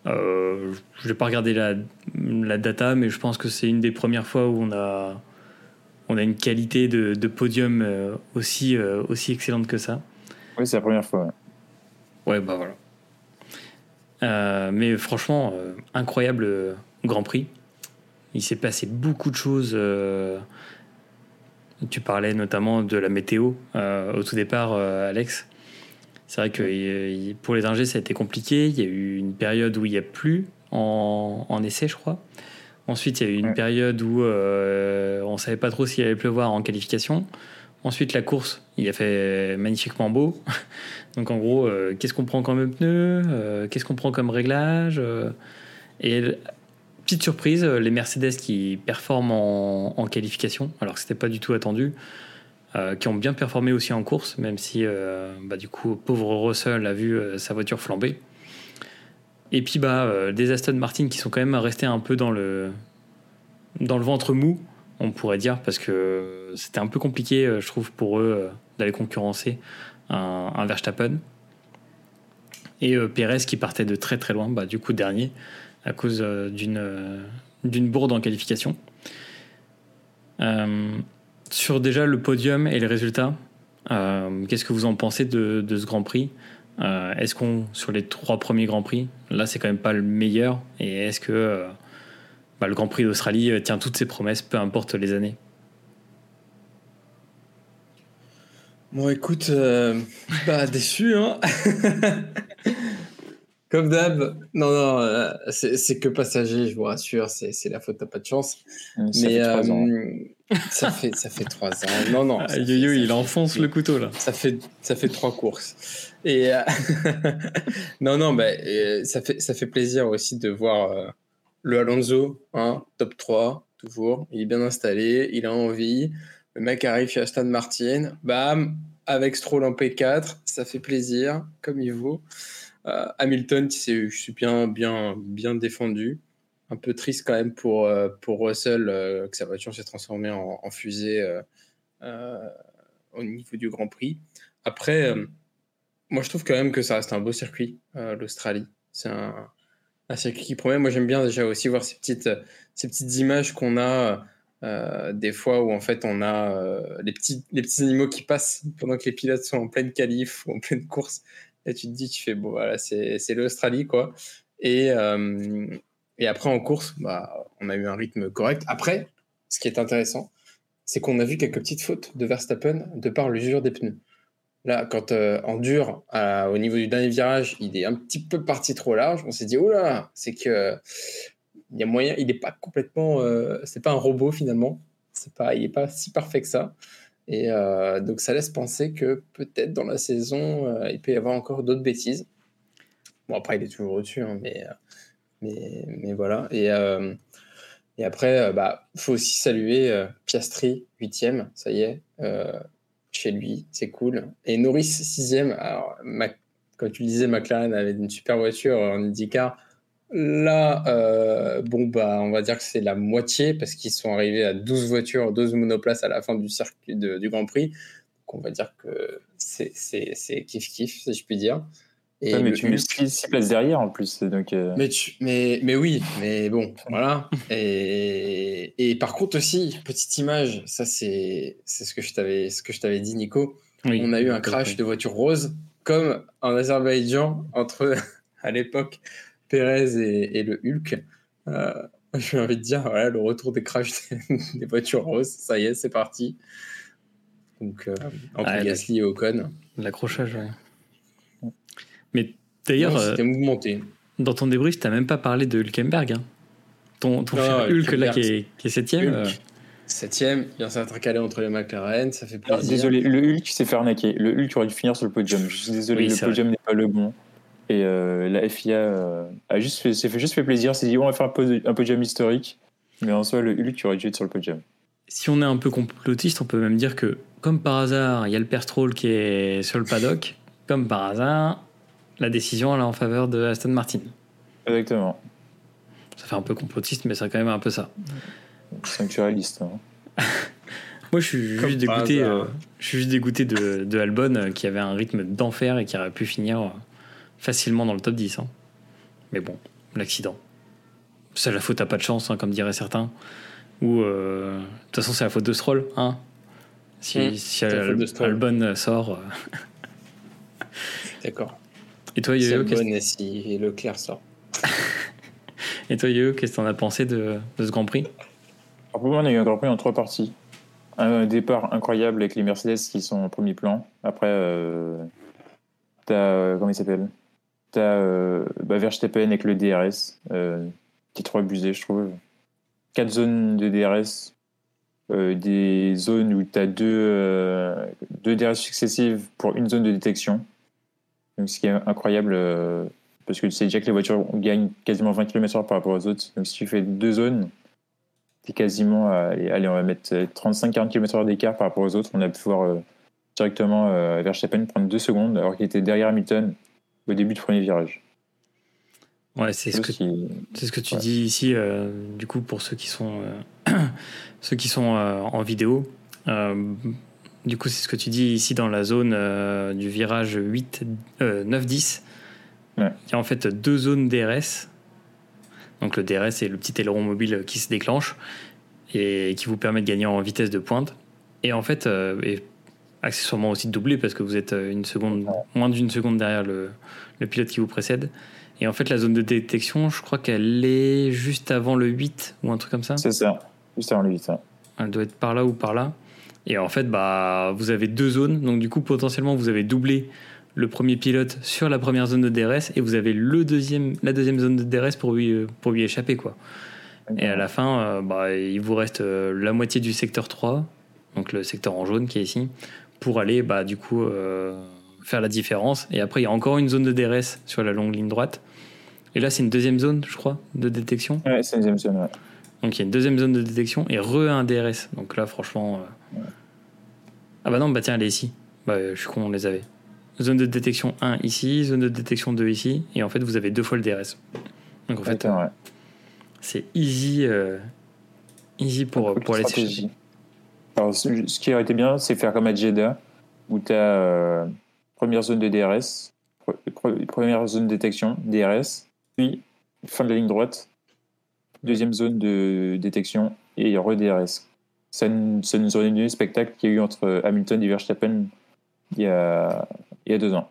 Euh, je n'ai pas regardé la, la data, mais je pense que c'est une des premières fois où on a, on a une qualité de, de podium euh, aussi, euh, aussi excellente que ça. Oui, c'est la première fois. ouais. Ouais, bah voilà. Euh, mais franchement, euh, incroyable Grand Prix. Il s'est passé beaucoup de choses. tu parlais notamment de la météo au tout départ, Alex. C'est vrai que il- pour les ingés, ça a été compliqué. Il y a eu une période où il n'y a plus en, en essai, je crois. Ensuite, il y a eu une Ouais. période où euh, on ne savait pas trop s'il allait pleuvoir en qualification. Ensuite, la course, il a fait magnifiquement beau. Donc, en gros, euh, qu'est-ce qu'on prend comme pneu Euh, Qu'est-ce qu'on prend comme réglage Euh, Et petite surprise, euh, les Mercedes qui performent en, en qualification, alors que c'était pas du tout attendu, euh, qui ont bien performé aussi en course, même si, euh, bah, du coup, pauvre Russell a vu euh, sa voiture flamber. Et puis, bah, des Aston Martin qui sont quand même restés un peu dans le, dans le ventre mou, on pourrait dire, parce que c'était un peu compliqué, je trouve, pour eux d'aller concurrencer un, Verstappen. Et Pérez qui partait de très très loin, bah, du coup dernier, à cause d'une bourde en qualification. Sur déjà le podium et les résultats, euh, qu'est-ce que vous en pensez de, de ce Grand Prix? Euh, Est-ce qu'on, sur les trois premiers Grands Prix, là c'est quand même pas le meilleur, et est-ce que euh, bah, le Grand Prix d'Australie tient toutes ses promesses, peu importe les années? Bon, écoute, euh, bah, déçu, hein. Comme d'hab. Non, non, c'est c'est que passager, je vous rassure, c'est c'est la faute, t'as pas de chance. Ça Mais fait trois ans. Ça fait ça fait trois ans. Non, non. Yo-Yo, ça il fait- enfonce le couteau là. Ça fait, ça fait trois courses. Et euh, non, non, bah, euh, ça, fait, ça fait plaisir aussi de voir euh, le Alonso, hein, top 3, toujours. Il est bien installé, il a envie. Le mec arrive chez Aston Martin, bam, avec Stroll en P4, ça fait plaisir, comme il vaut. Euh, Hamilton, qui s'est, je suis bien, bien, bien défendu. Un peu triste quand même pour, euh, pour Russell, euh, que sa voiture s'est transformée en, fusée euh, au niveau du Grand Prix. Après, moi je trouve quand même que ça reste un beau circuit, l'Australie. C'est un, circuit qui promet. Moi j'aime bien déjà aussi voir ces petites, ces petites images qu'on a des fois où en fait on a euh, les, petits, les petits animaux qui passent pendant que les pilotes sont en pleine qualif ou en pleine course. Et tu te dis, tu fais, bon, voilà, c'est l'Australie, quoi. Et, et après, en course, bah, on a eu un rythme correct. Après, ce qui est intéressant, c'est qu'on a vu quelques petites fautes de Verstappen de par l'usure des pneus. Là, quand en dur, au niveau du dernier virage, il est un petit peu parti trop large, on s'est dit, oh là, c'est que il y a moyen, il n'est pas complètement, euh, c'est pas un robot finalement, c'est pas, il n'est pas si parfait que ça. Et euh, donc ça laisse penser que peut-être dans la saison, euh, il peut y avoir encore d'autres bêtises. Bon après il est toujours au-dessus, hein, mais, mais, voilà. Et, et après, bah faut aussi saluer Piastri huitième, ça y est, chez lui, c'est cool. Et Norris sixième. Alors quand tu disais, McLaren avait une super voiture en IndyCar Là, euh, bon, bah, on va dire que c'est la moitié parce qu'ils sont arrivés à 12 voitures, 12 monoplaces à la fin du circuit du Grand Prix. Donc, on va dire que c'est kiff-kiff, si je puis dire. Et mais tu mets 6 places derrière en plus. Donc euh. mais, mais, mais oui, mais bon, voilà. Et, et par contre aussi, petite image, ça c'est ce que je t'avais dit, Nico. on a eu un crash de voiture rose, comme en Azerbaïdjan, entre à l'époque Pérez et, le Hulk. Euh, J'ai envie de dire, voilà, le retour des crash des, voitures roses, ça y est, c'est parti. Donc, euh, entre ah, Gasly et Ocon. L'accrochage, ouais. Mais d'ailleurs. C'était euh, mouvementé. Dans ton débrief, tu n'as même pas parlé de Hülkenberg. Hein. Ton, ton Hulk, là, qui est, qui est septième. Euh. Septième, il vient s'intercaler entre les McLaren, ça fait plaisir. désolé, le Hulk s'est fait arnaquer. Le Hulk aurait dû finir sur le podium. Je suis désolé, le podium n'est pas le bon. Et euh, la FIA euh, a juste fait, s'est fait juste fait plaisir, s'est dit on va faire un, un podium historique, mais en soi le Hulk aurait dû être sur le podium. Si on est un peu complotiste, on peut même dire que comme par hasard, il y a le père Stroll qui est sur le paddock, comme par hasard, la décision elle est en faveur de Aston Martin. Exactement. Ça fait un peu complotiste, mais c'est quand même un peu ça. Sanctualiste. Hein. Moi, je suis juste dégoûté. Euh, je suis juste dégoûté de, de Albon qui avait un rythme d'enfer et qui aurait pu finir facilement dans le top 10. Hein. Mais bon, l'accident. C'est la faute à pas de chance, hein, comme diraient certains. Ou, euh, de toute façon, c'est la faute de Stroll. Hein si, mmh, si Albon sort. Euh. D'accord. Et toi, Yo-Yo, si si Leclerc sort. Et toi, Yo, qu'est-ce que t'en as pensé de, de ce Grand Prix? Pour moi, on a eu un Grand Prix en trois parties. Un départ incroyable avec les Mercedes qui sont en premier plan. Après, euh, t'as. Euh, comment il s'appelle? T'as euh, bah, Verstappen avec le DRS, euh, qui est trop abusé, je trouve. Quatre zones de DRS, euh, des zones où tu as deux, euh, deux DRS successives pour une zone de détection. Donc, ce qui est incroyable, parce que tu sais déjà que les voitures gagnent quasiment 20 km/h par rapport aux autres. Donc, si tu fais deux zones, tu es quasiment. allez, on va mettre 35-40 km/h d'écart par rapport aux autres. On a pu voir directement Verstappen prendre deux secondes alors qu'il était derrière Hamilton au début du premier virage. Ouais, c'est ce, que, c'est ce que tu dis ici, euh, du coup, pour ceux qui sont, euh, ceux qui sont euh, en vidéo. Du coup, c'est ce que tu dis ici dans la zone du virage 8, 9, 10. Il y a en fait deux zones DRS. Donc le DRS, c'est le petit aileron mobile qui se déclenche et qui vous permet de gagner en vitesse de pointe. Et en fait, et accessoirement aussi de doubler parce que vous êtes euh, une seconde, moins d'une seconde derrière le, le, pilote qui vous précède. Et en fait, la zone de détection, je crois qu'elle est juste avant le 8 ou un truc comme ça. C'est ça, juste avant le 8. Elle doit être par là ou par là. Et en fait, bah, vous avez deux zones. Donc, du coup, potentiellement, vous avez doublé le premier pilote sur la première zone de DRS et vous avez le deuxième, la deuxième zone de DRS pour lui, euh, pour lui échapper. Quoi. Et à la fin, euh, bah, il vous reste la moitié du secteur 3, donc le secteur en jaune qui est ici, pour aller bah, du coup euh, faire la différence. Et après, il y a encore une zone de DRS sur la longue ligne droite. Et là, c'est une deuxième zone, je crois, de détection. Ouais, c'est une deuxième zone, ouais. Donc il y a une deuxième zone de détection et re un DRS. Donc là, franchement. Euh, ah bah non, bah tiens, elle est ici. Bah, je suis con, on les avait. Zone de détection 1 ici, zone de détection 2 ici. Et en fait, vous avez deux fois le DRS. Donc en fait, ouais. c'est easy, euh, easy pour, pour aller chercher. Alors, ce qui aurait été bien, c'est faire comme à Jeddah, où tu as euh, première zone de DRS, première zone de détection, DRS, puis fin de la ligne droite, deuxième zone de détection et re-DRS. Ça, nous- ça nous aurait donné le spectacle qu'il y a eu entre Hamilton et Verstappen il y a, il y a deux ans.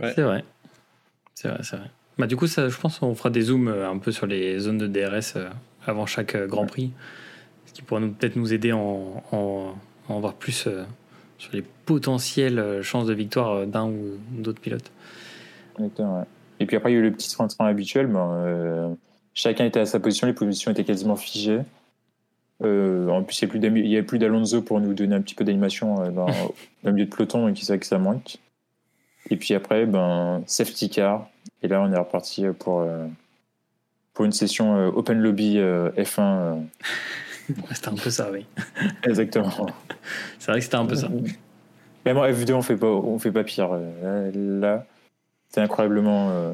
Ouais. C'est vrai. C'est vrai, c'est vrai. Bah, du coup, ça, je pense qu'on fera des zooms euh, un peu sur les zones de DRS euh, avant chaque euh, Grand Ouais. Prix. Ce qui pourra peut-être nous aider en, en, à en voir plus sur les potentielles chances de victoire d'un ou d'autres pilotes. Exactement, ouais. Et puis après, il y a eu le petit train-train habituel. ben, euh, chacun était à sa position, les positions étaient quasiment figées. Euh, en plus, il n'y avait plus d'Alonso pour nous donner un petit peu d'animation euh, dans, dans le milieu de peloton, donc c'est vrai que ça manque. Et puis après, ben, safety car. Et là, on est reparti pour, euh, pour une session euh, Open Lobby euh, F1. euh, Ouais, C'était un peu ça, oui. exactement. C'est vrai que c'était un peu ça. Même en F2, on fait pas, on fait pas pire. Là, c'est incroyablement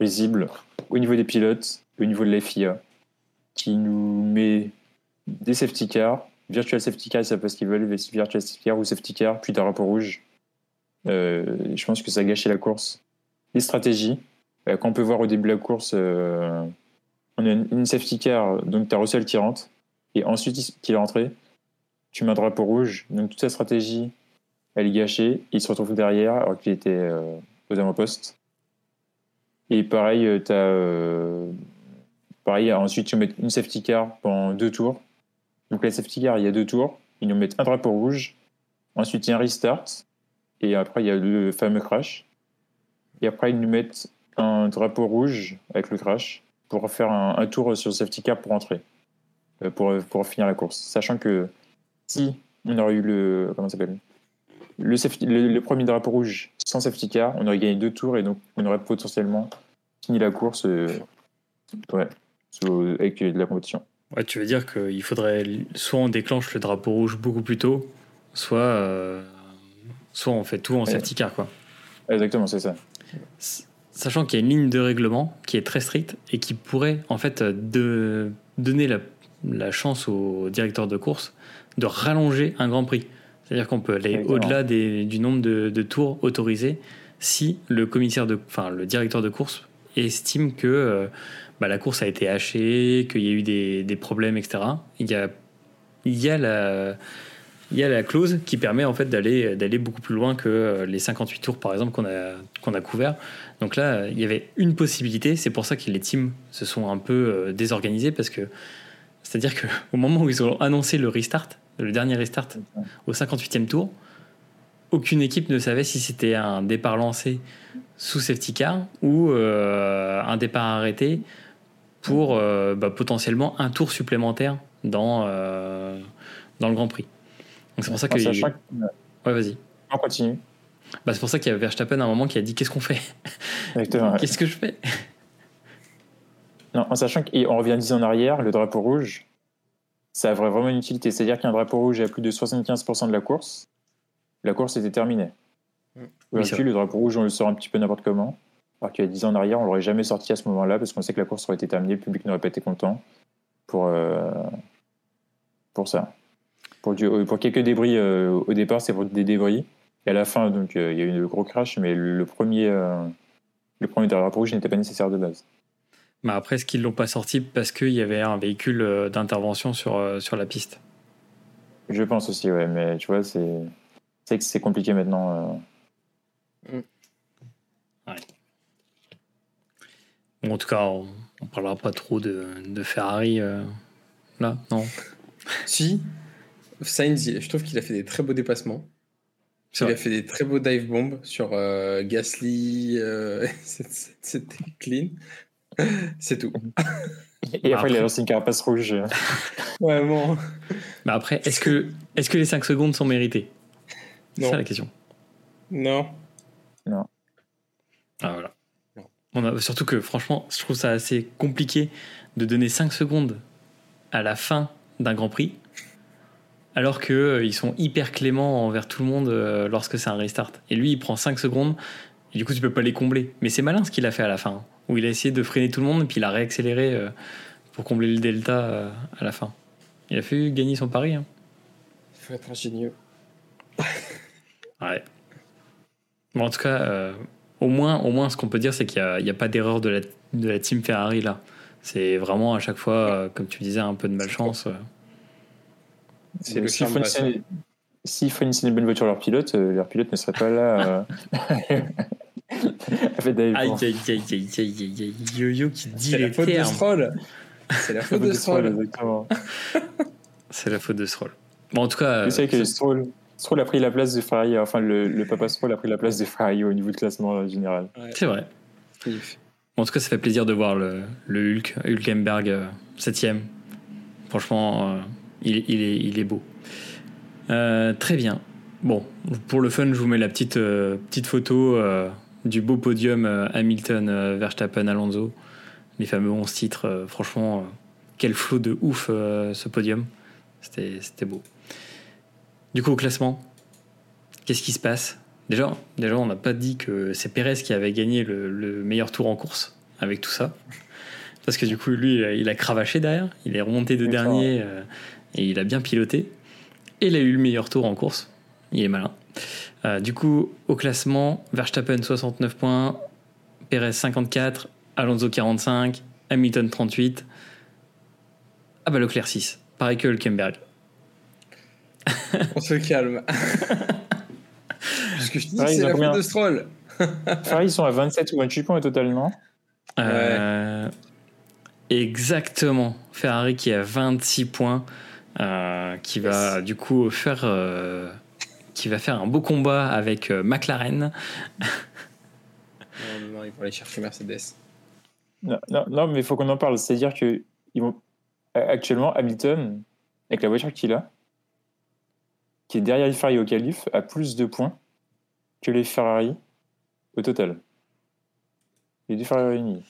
risible au niveau des pilotes, au niveau de la FIA, qui nous met des safety cars, virtual safety car, ils savent pas ce qu'ils veulent, virtual safety car ou safety car, puis d'un rapport rouge. Euh, je pense que ça a gâché la course. Les stratégies, euh, on peut voir au début de la course, euh, on a une, safety car, donc tu as Russell qui rentre, et ensuite il- qu'il est rentré, tu mets un drapeau rouge, donc toute sa stratégie, elle est gâchée, il se retrouve derrière alors qu'il était euh, aux avant-postes. Et pareil, euh, pareil, ensuite tu mets une safety car pendant deux tours. Donc la safety car, il y a deux tours, ils nous mettent un drapeau rouge, ensuite il y a un restart, et après il y a le fameux crash. Et après ils nous mettent un drapeau rouge avec le crash pour faire un, tour sur safety car pour entrer, euh, pour, pour finir la course. Sachant que si on aurait eu le. Comment s'appelle? Le, premier drapeau rouge sans safety car, on aurait gagné deux tours et donc on aurait potentiellement fini la course euh, avec de la compétition. Ouais, tu veux dire qu'il faudrait soit on déclenche le drapeau rouge beaucoup plus tôt, soit, euh, soit on fait tout en Ouais. safety car, quoi. Exactement, c'est ça. Sachant qu'il y a une ligne de règlement qui est très stricte et qui pourrait en fait euh, de donner la, la chance au directeur de course de rallonger un Grand Prix. C'est-à-dire qu'on peut aller au-delà du nombre de, de tours autorisés si le commissaire de, enfin le directeur de course estime que euh, bah, la course a été hachée, qu'il y a eu des, des problèmes, etc. Il y a, il y a la il y a la clause qui permet en fait d'aller d'aller beaucoup plus loin que euh, les 58 tours par exemple qu'on a qu'on a couvert. Donc là, il y avait une possibilité. C'est pour ça que les teams se sont un peu euh, désorganisés parce que c'est-à-dire que au moment où ils ont annoncé le restart, le dernier restart au 58e tour, aucune équipe ne savait si c'était un départ lancé sous safety car ou euh, un départ arrêté pour euh, bah, potentiellement un tour supplémentaire dans, euh, dans le Grand Prix. Donc c'est pour ça que. Sachant que- Ouais, vas-y. on continue. Bah, c'est pour ça qu'il y a Verstappen à un moment qui a dit Qu'est-ce qu'on fait? Exactement. Qu'est-ce que je fais? Non, en sachant qu'on revient 10 ans en arrière, le drapeau rouge, ça a vraiment une utilité. C'est-à-dire qu'un drapeau rouge à plus de 75% de la course, la course était terminée. Mm. Oui, Aujourd'hui, le drapeau rouge, on le sort un petit peu n'importe comment. Alors qu'il y a 10 ans en arrière, on l'aurait jamais sorti à ce moment-là parce qu'on sait que la course aurait été terminée, le public n'aurait pas été content pour, euh, pour ça. Pour, du- pour quelques débris euh, au départ, c'est pour des débris. Et à la fin, donc, euh, il y a eu le gros crash, mais le premier, le premier drapeau rouge n'était pas nécessaire de base. bah, Après, est-ce qu'ils l'ont pas sorti parce qu'il y avait un véhicule d'intervention sur, sur la piste? Je pense aussi, ouais, mais tu vois, c'est c'est que c'est compliqué maintenant. euh. Bon, En tout cas, on, on parlera pas trop de, de Ferrari euh, là, non Si, Sainz, je trouve qu'il a fait des très beaux dépassements. C'est Il vrai. a fait des très beaux dive bombs sur euh, Gasly. euh, C'était clean. C'est tout. Et après, Après- il a lancé une carapace rouge. Ouais, bon. Mais après, est-ce que, est que les 5 secondes sont méritées? C'est Non. ça la question. Non. Ah, voilà. Non. On a, surtout que franchement, je trouve ça assez compliqué de donner 5 secondes à la fin d'un Grand Prix, alors qu'ils sont hyper cléments envers tout le monde euh, lorsque c'est un restart. Et lui, il prend 5 secondes, et du coup, tu peux pas les combler. Mais c'est malin ce qu'il a fait à la fin, hein, où il a essayé de freiner tout le monde, et puis il a réaccéléré euh, pour combler le delta euh, à la fin. Il a fait gagner son pari. hein. Il faut être ingénieux. Ouais. Bon, en tout cas, euh, au, moins, au moins, ce qu'on peut dire, c'est qu'il n'y a, il y a pas d'erreur de la, de la team Ferrari là. C'est vraiment à chaque fois, euh, comme tu disais, un peu de malchance. euh. C'est passé. fournissent s'ils fournissaient une bonne voiture à leurs pilotes, euh, leurs pilotes ne seraient pas là. euh, fait Aïe, aïe, aïe, aïe, aïe, aïe, aïe, Yo-Yo qui dit C'est la les faute de termes. Stroll. C'est la faute de Stroll. exactement. C'est la faute de Stroll. Bon, en tout cas, Je sais que euh, Stroll, Stroll a pris la place de Ferrari, enfin le, le papa Stroll a pris la place de Ferrari au niveau de classement euh, général. c'est vrai. Bon, en tout cas, ça fait plaisir de voir le, le Hulk, Hulkenberg, euh, septième. Franchement, euh, il, il est, il est beau. Euh, très bien. Bon, pour le fun, je vous mets la petite, euh, petite photo euh, du beau podium euh, Hamilton, euh, Verstappen, Alonso. Les fameux 11 titres. euh, franchement, euh, quel flot de ouf euh, ce podium. C'était c'était beau. Du coup, au classement, qu'est-ce qui se passe? Déjà, déjà on n'a pas dit que c'est Pérez qui avait gagné le, le meilleur tour en course avec tout ça. Parce que du coup, lui, il a, il a cravaché derrière. Il est remonté de dernier euh, et il a bien piloté. Et il a eu le meilleur tour en course. Il est malin. Euh, du coup, au classement, Verstappen 69 points, Pérez 54, Alonso 45, Hamilton 38. Ah bah Leclerc 6. Pareil que Hülkenberg. On se calme. Parce que je dis, c'est la combien faute de Stroll. Ferrari, ils sont à 27 ou 28 points au total, non Euh, exactement. Ferrari qui a 26 points, euh, qui va du coup faire, euh, qui va faire un beau combat avec euh, McLaren. Non, non, ils vont aller chercher Mercedes. non, non, non, mais il faut qu'on en parle. C'est-à-dire que ils vont... actuellement, Hamilton, avec la voiture qu'il a, qui est derrière les Ferrari au qualif, a plus de points que les Ferrari au total. Les deux Ferrari réunis.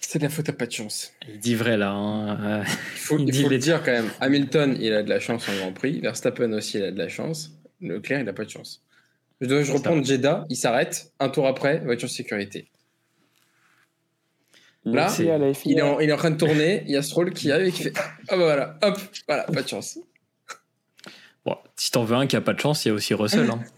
C'est de la faute à pas de chance. Il dit vrai là. hein. Euh, Il faut, Il il dit faut les- le dire quand même. Hamilton, il a de la chance en Grand Prix. Verstappen aussi, il a de la chance. Leclerc, il n'a pas de chance. Je dois je reprendre Jeddah, il s'arrête. Un tour après, voiture sécurité. Là. Il est, en, il est en train de tourner. Il y a Stroll qui arrive et qui fait Ah bah voilà, hop, voilà, pas de chance. Bon, si t'en veux un qui a pas de chance, il y a aussi Russell. hein.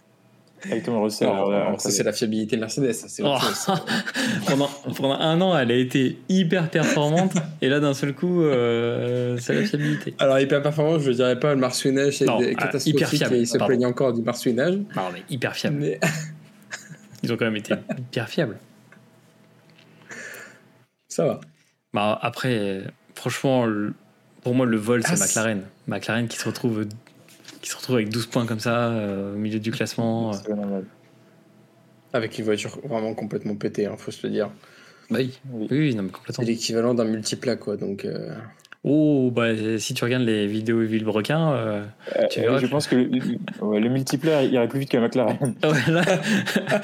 Avec Thomas Russell. Alors ça, c'est la fiabilité de Mercedes. ça, Oh. chose. pendant, pendant un an, elle a été hyper performante, et là d'un seul coup, euh, c'est la fiabilité. Alors, hyper performant, je ne dirais pas le marsouinage, c'est Non, des- catastrophique. hyper fiable, et il se plaignent encore du marsouinage. Non, mais hyper fiable. Mais Ils ont quand même été hyper fiables. ça va. Bah, après, franchement, le- pour moi, le vol, c'est Ah, c'est- McLaren. McLaren qui se retrouve, qui se retrouve avec 12 points comme ça, euh, au milieu du classement. C'est pas normal. Avec une voiture vraiment complètement pétée, il faut se le dire. Bah oui, Oui. oui, non, mais C'est complètement. l'équivalent d'un multiplat, quoi. Donc, euh, Oh, bah, si tu regardes les vidéos Villebrequin, euh, Euh, Tu euh, verras je que- pense que le, ouais, le multiplaire irait plus vite que la McLaren. voilà.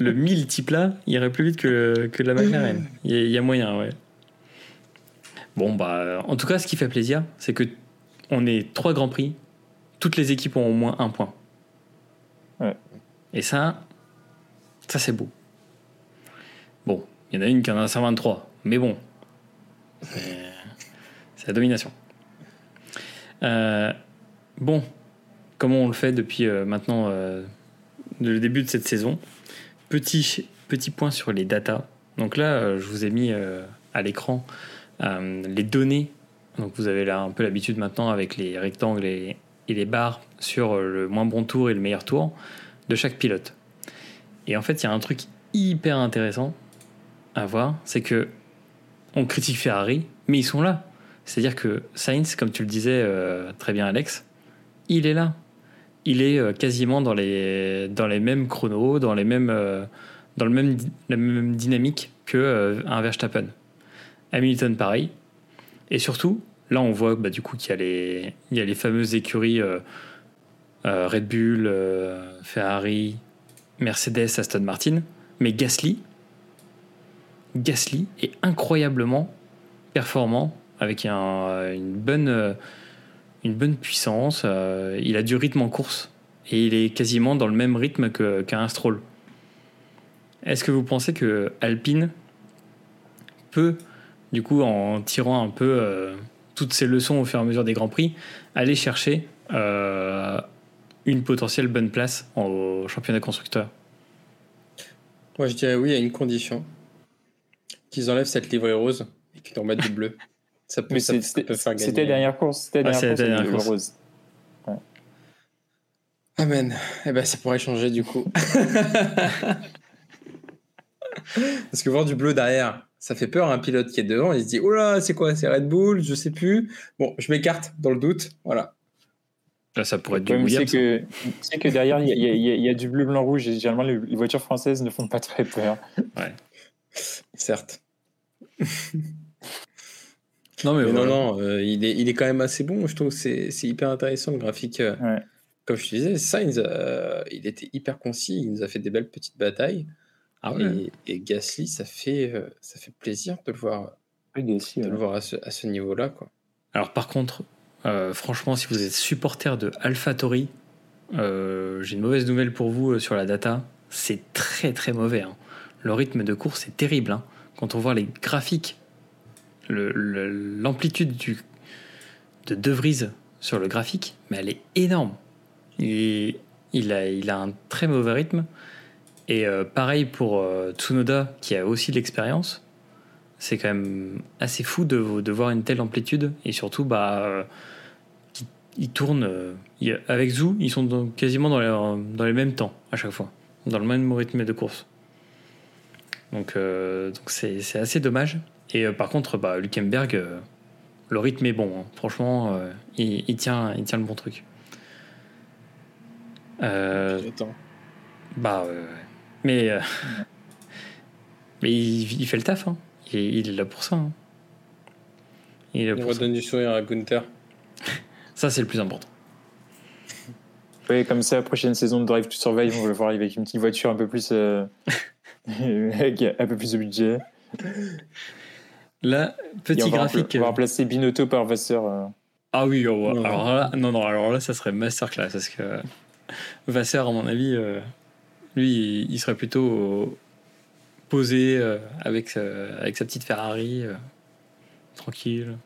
le multiplat irait plus vite que, que la McLaren. Il y, y a moyen, ouais. Bon, bah, en tout cas, ce qui fait plaisir, c'est que on est trois grands prix, toutes les équipes ont au moins un point. Ouais. Et ça, ça c'est beau. Bon, il y en a une qui en a 123, mais bon, c'est la domination. Euh, bon, comment on le fait depuis euh, maintenant euh, le début de cette saison? Petit, petit point sur les datas. Donc là, je vous ai mis à l'écran les données. Donc vous avez là un peu l'habitude maintenant avec les rectangles et, et les barres sur euh, le moins bon tour et le meilleur tour de chaque pilote. Et en fait, il y a un truc hyper intéressant à voir, c'est que on critique Ferrari, mais ils sont là. C'est-à-dire que Sainz, comme tu le disais euh, très bien Alex, il est là. Il est euh, quasiment dans les, dans les mêmes chronos, dans, les mêmes, dans le même, la même dynamique que un Verstappen. Hamilton, pareil. Et surtout, là, on voit bah, du qu'il y, a les- il y a les fameuses écuries euh, euh, Red Bull, euh, Ferrari, Mercedes, Aston Martin. Mais Gasly, Gasly est incroyablement performant avec un- une, bonne, puissance. il a du rythme en course et il est quasiment dans le même rythme qu'un Stroll. Est-ce que vous pensez que Alpine peut, du coup, en tirant un peu toutes ces leçons au fur et à mesure des Grands Prix, aller chercher euh, une potentielle bonne place au championnat constructeur moi, je dirais oui à une condition qu'ils enlèvent cette livrée rose et qu'ils en mettent du bleu. Ça peut, Mais ça, c'est- ça peut c'était faire gagner. c'était la dernière course. C'était la Ah, dernière la course, dernière le course. rose. Amen. Eh ben, ça pourrait changer du coup. Parce que voir du bleu derrière, ça fait peur. Un pilote qui est devant, il se dit Oh là, c'est quoi C'est Red Bull Je sais plus. Bon, je m'écarte dans le doute. Voilà. Là, ça pourrait être du Le problème, c'est Williams. que, c'est que derrière, il y, a- y y du bleu, blanc, rouge. Et généralement, les, les voitures françaises ne font pas très peur. Certes. Non, mais, Mais voilà. non, non, euh, il, est, il est quand même assez bon. Je trouve c'est c'est hyper intéressant le graphique. euh, Ouais. Comme je te disais, Sainz, euh, il était hyper concis. Il nous a fait des belles petites batailles. Ah ouais. Et, et Gasly, ça fait, euh, ça fait plaisir de le voir, Gasly, de le voir à ce, à ce niveau-là. Quoi. Alors par contre, euh, franchement, si vous êtes supporter de AlphaTauri, euh, j'ai une mauvaise nouvelle pour vous euh, sur la data. C'est très très mauvais. hein. Le rythme de course est terrible. hein. Quand on voit les graphiques, le- le- l'amplitude du de De Vries sur le graphique, mais elle est énorme. Il, il a, il a un très mauvais rythme. Et euh, pareil pour euh, Tsunoda, qui a aussi de l'expérience. C'est quand même assez fou de, de voir une telle amplitude. Et surtout, bah, euh, ils tournent. euh, avec Zou, ils sont dans- quasiment dans les, dans les mêmes temps à chaque fois. Dans le même rythme de course. Donc donc c'est assez dommage. Et par contre, bah, Luckenberg, le rythme est bon. hein. Franchement, il, il tient, il tient le bon truc. J'attends. bah, ouais. Mais, euh, mais il, il fait le taf. hein. Il, il est là pour ça. hein. Il est là Il pour ça. redonne du sourire à Gunther. Ça, c'est le plus important. Ouais, comme ça, prochaine saison de Drive to Survive, on va le voir avec une petite voiture un peu plus, euh, avec un peu plus de budget. Là, Et petit on graphique. On va remplacer Binotto par Vasseur. euh. Ah oui, oh, ouais. Non. alors là, non, non, alors là, ça serait masterclass parce que Vasseur, à mon avis, euh, lui, il, serait plutôt posé euh, avec, avec sa petite Ferrari, euh, tranquille,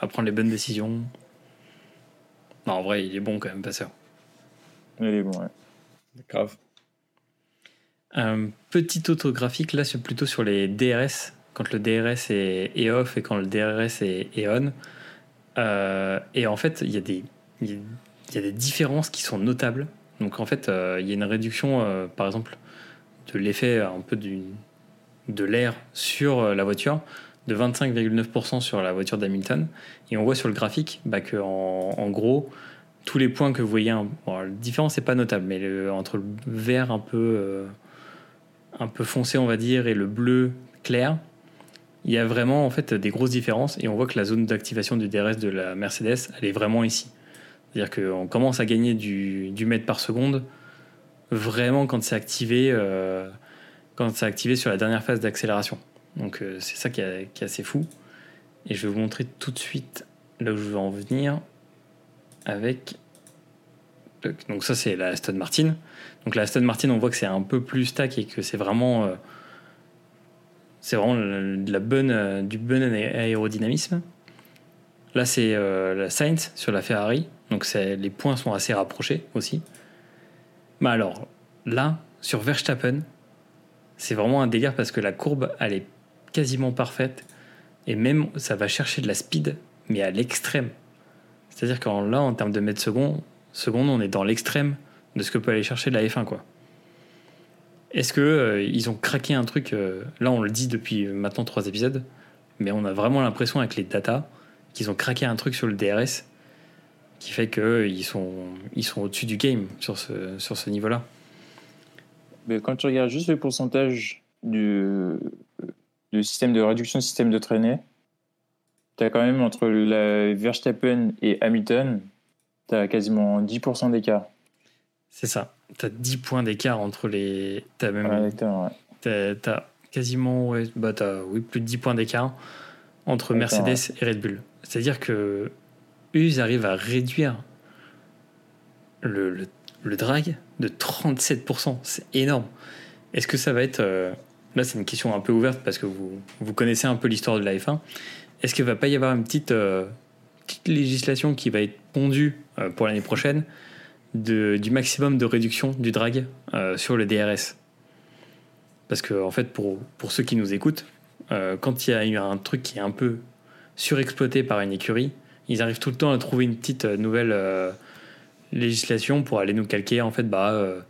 à prendre les bonnes décisions. Non, en vrai, il est bon quand même, Vasseur. Il est bon, ouais. Grave. Un petit autographique, là, c'est plutôt sur les DRS, quand le DRS est, est off et quand le DRS est, est on. Euh, et en fait, il y, a des- il y a- il y a des différences qui sont notables. Donc en fait, euh, il y a une réduction, euh, par exemple, de l'effet un peu de l'air sur euh, la voiture, de 25,9% sur la voiture d'Hamilton. Et on voit sur le graphique bah, que en, gros, tous les points que vous voyez, bon, la différence n'est pas notable, mais entre le vert un peu, euh, un peu foncé, on va dire, et le bleu clair, il y a vraiment en fait des grosses différences et on voit que la zone d'activation du DRS de la Mercedes, elle est vraiment ici. C'est-à-dire qu'on commence à gagner du, mètre par seconde vraiment quand c'est activé, euh, quand c'est activé sur la dernière phase d'accélération. Donc euh, c'est ça qui est, assez fou. Et je vais vous montrer tout de suite là où je veux en venir avec. Donc ça c'est la Aston Martin. Donc la Aston Martin, on voit que c'est un peu plus stack et que c'est vraiment, euh, c'est vraiment de la bonne, du bon aé- aérodynamisme. Là c'est la Sainz sur la Ferrari. Donc les points sont assez rapprochés aussi. Mais alors là sur Verstappen, c'est vraiment un délire parce que la courbe elle est quasiment parfaite et même ça va chercher de la speed mais à l'extrême. C'est-à-dire qu'en là en termes de mètres secondes, secondes on est dans l'extrême de ce que peut aller chercher la F1 quoi. Est-ce que euh, ils ont craqué un truc euh, Là on le dit depuis euh, maintenant trois épisodes, mais on a vraiment l'impression avec les data qu'ils ont craqué un truc sur le DRS qui fait qu'ils sont ils sont au-dessus du game sur ce sur ce niveau-là. Mais quand tu regardes juste le pourcentage du, du système de réduction de système de traînée, tu as quand même entre la Verstappen et Hamilton, tu as quasiment 10% d'écart. C'est ça. T'as 10 points d'écart entre les. Même. Ouais, exactement, ouais. T'as, t'as quasiment. Ouais, bah t'as, oui, plus de 10 points d'écart entre Mercedes et Red Bull. C'est-à-dire que eux, ils arrivent à réduire le, le, le drag de 37%. C'est énorme. Est-ce que ça va être. euh, Là, c'est une question un peu ouverte parce que vous, vous connaissez un peu l'histoire de la F1. Est-ce qu'il va pas y avoir une petite, euh, petite législation qui va être pondue euh, pour l'année prochaine de, du maximum de réduction du drag sur le DRS. Parce que, en fait, pour, pour ceux qui nous écoutent, quand il y a eu un truc qui est un peu surexploité par une écurie, ils arrivent tout le temps à trouver une petite euh, nouvelle, euh, législation pour aller nous calquer en fait bah euh,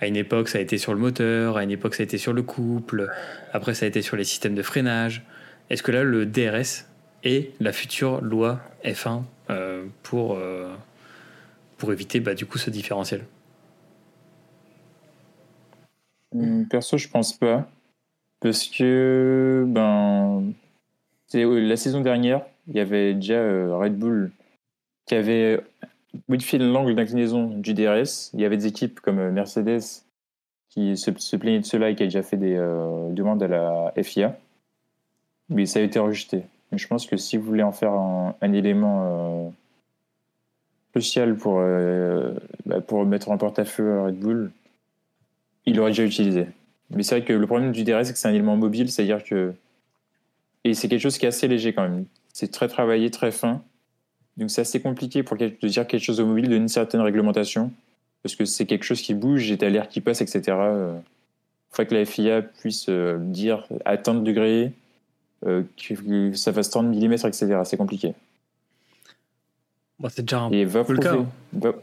à une époque ça a été sur le moteur, à une époque ça a été sur le couple, après ça a été sur les systèmes de freinage. Est-ce que là le DRS est la future loi F1 euh, pour pour éviter bah, du coup ce différentiel? Hum, Perso, je pense pas. Parce que ben, la saison dernière, il y avait déjà euh, Red Bull qui avait modifié l'angle d'inclinaison du DRS. Il y avait des équipes comme euh, Mercedes qui se, plaignaient de cela et qui a déjà fait des euh, demandes à la FIA. Mais ça a été rejeté. Mais je pense que si vous voulez en faire un, élément euh, crucial pour, euh, bah, pour mettre en porte-à-feu Red Bull, il l'aurait déjà utilisé. Mais c'est vrai que le problème du DRS, c'est que c'est un élément mobile, c'est-à-dire que. Et c'est quelque chose qui est assez léger quand même. C'est très travaillé, très fin. Donc c'est assez compliqué pour de dire quelque chose au mobile d'une certaine réglementation. Parce que c'est quelque chose qui bouge, et t'as l'air qui passe, etc. Il faudrait que la FIA puisse euh, dire à tant de degrés, euh, que ça fasse tant de millimètres, etc. C'est compliqué. Bon, C'est déjà un Et va peu le prouver, cas. hein. va-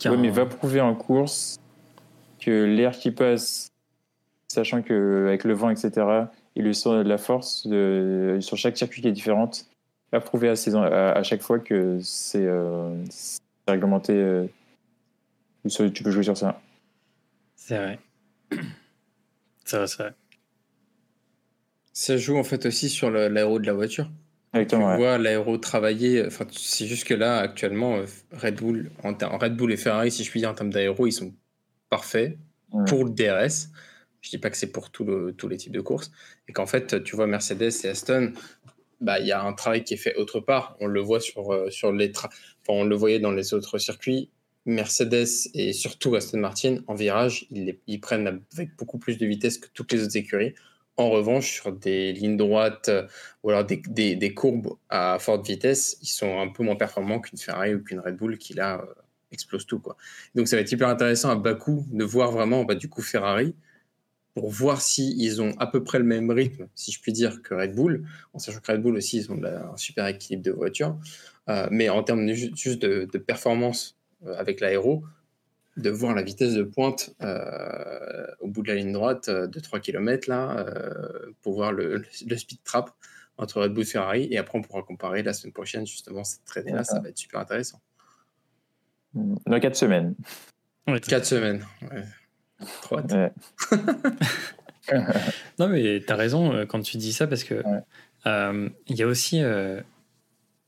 car- Ouais, mais va prouver en course que l'air qui passe, sachant que avec le vent, etc., et le son- la force de- sur chaque circuit qui est différente, va prouver à, à, à chaque fois que c'est euh, réglementé. euh, tu peux jouer sur ça. C'est vrai. C'est vrai, c'est vrai. Ça joue en fait aussi sur l'aéro de la voiture. Tu Exactement, ouais. vois l'aéro travailler. Enfin, c'est juste que là, actuellement, euh, Red Bull, en Red Bull et Ferrari, si je puis dire, en termes d'aéro, ils sont parfaits Ouais. pour le DRS. Je dis pas que c'est pour tout le- tous les types de courses. Et qu'en fait, tu vois, Mercedes et Aston, bah, il y a un travail qui est fait autre part. On le voit sur, euh, sur les tra- enfin, on le voyait dans les autres circuits. Mercedes et surtout Aston Martin, en virage, ils, ils prennent avec beaucoup plus de vitesse que toutes les autres écuries. En revanche, sur des lignes droites euh, ou alors des, des- courbes à forte vitesse, ils sont un peu moins performants qu'une Ferrari ou qu'une Red Bull qui là euh, explose tout. Quoi. Donc ça va être hyper intéressant à Bakou de voir vraiment bah, du coup Ferrari pour voir si ils ont à peu près le même rythme, si je puis dire, que Red Bull, en sachant que Red Bull aussi, ils ont de la- un super équilibre de voiture. Euh, mais en termes de, juste de, de performance euh, avec l'aéro, de voir la vitesse de pointe euh, au bout de la ligne droite euh, de 3 km là, euh, pour voir le, le speed trap entre Red Bull et Ferrari. Et après, on pourra comparer la semaine prochaine, justement, cette traînée-là. Ça va être super intéressant. Dans 4 semaines. Ouais, 4 semaines. Ouais. Trop hâte. Ouais. Non, mais tu as raison euh, quand tu dis ça parce que Ouais. euh, il y a aussi euh,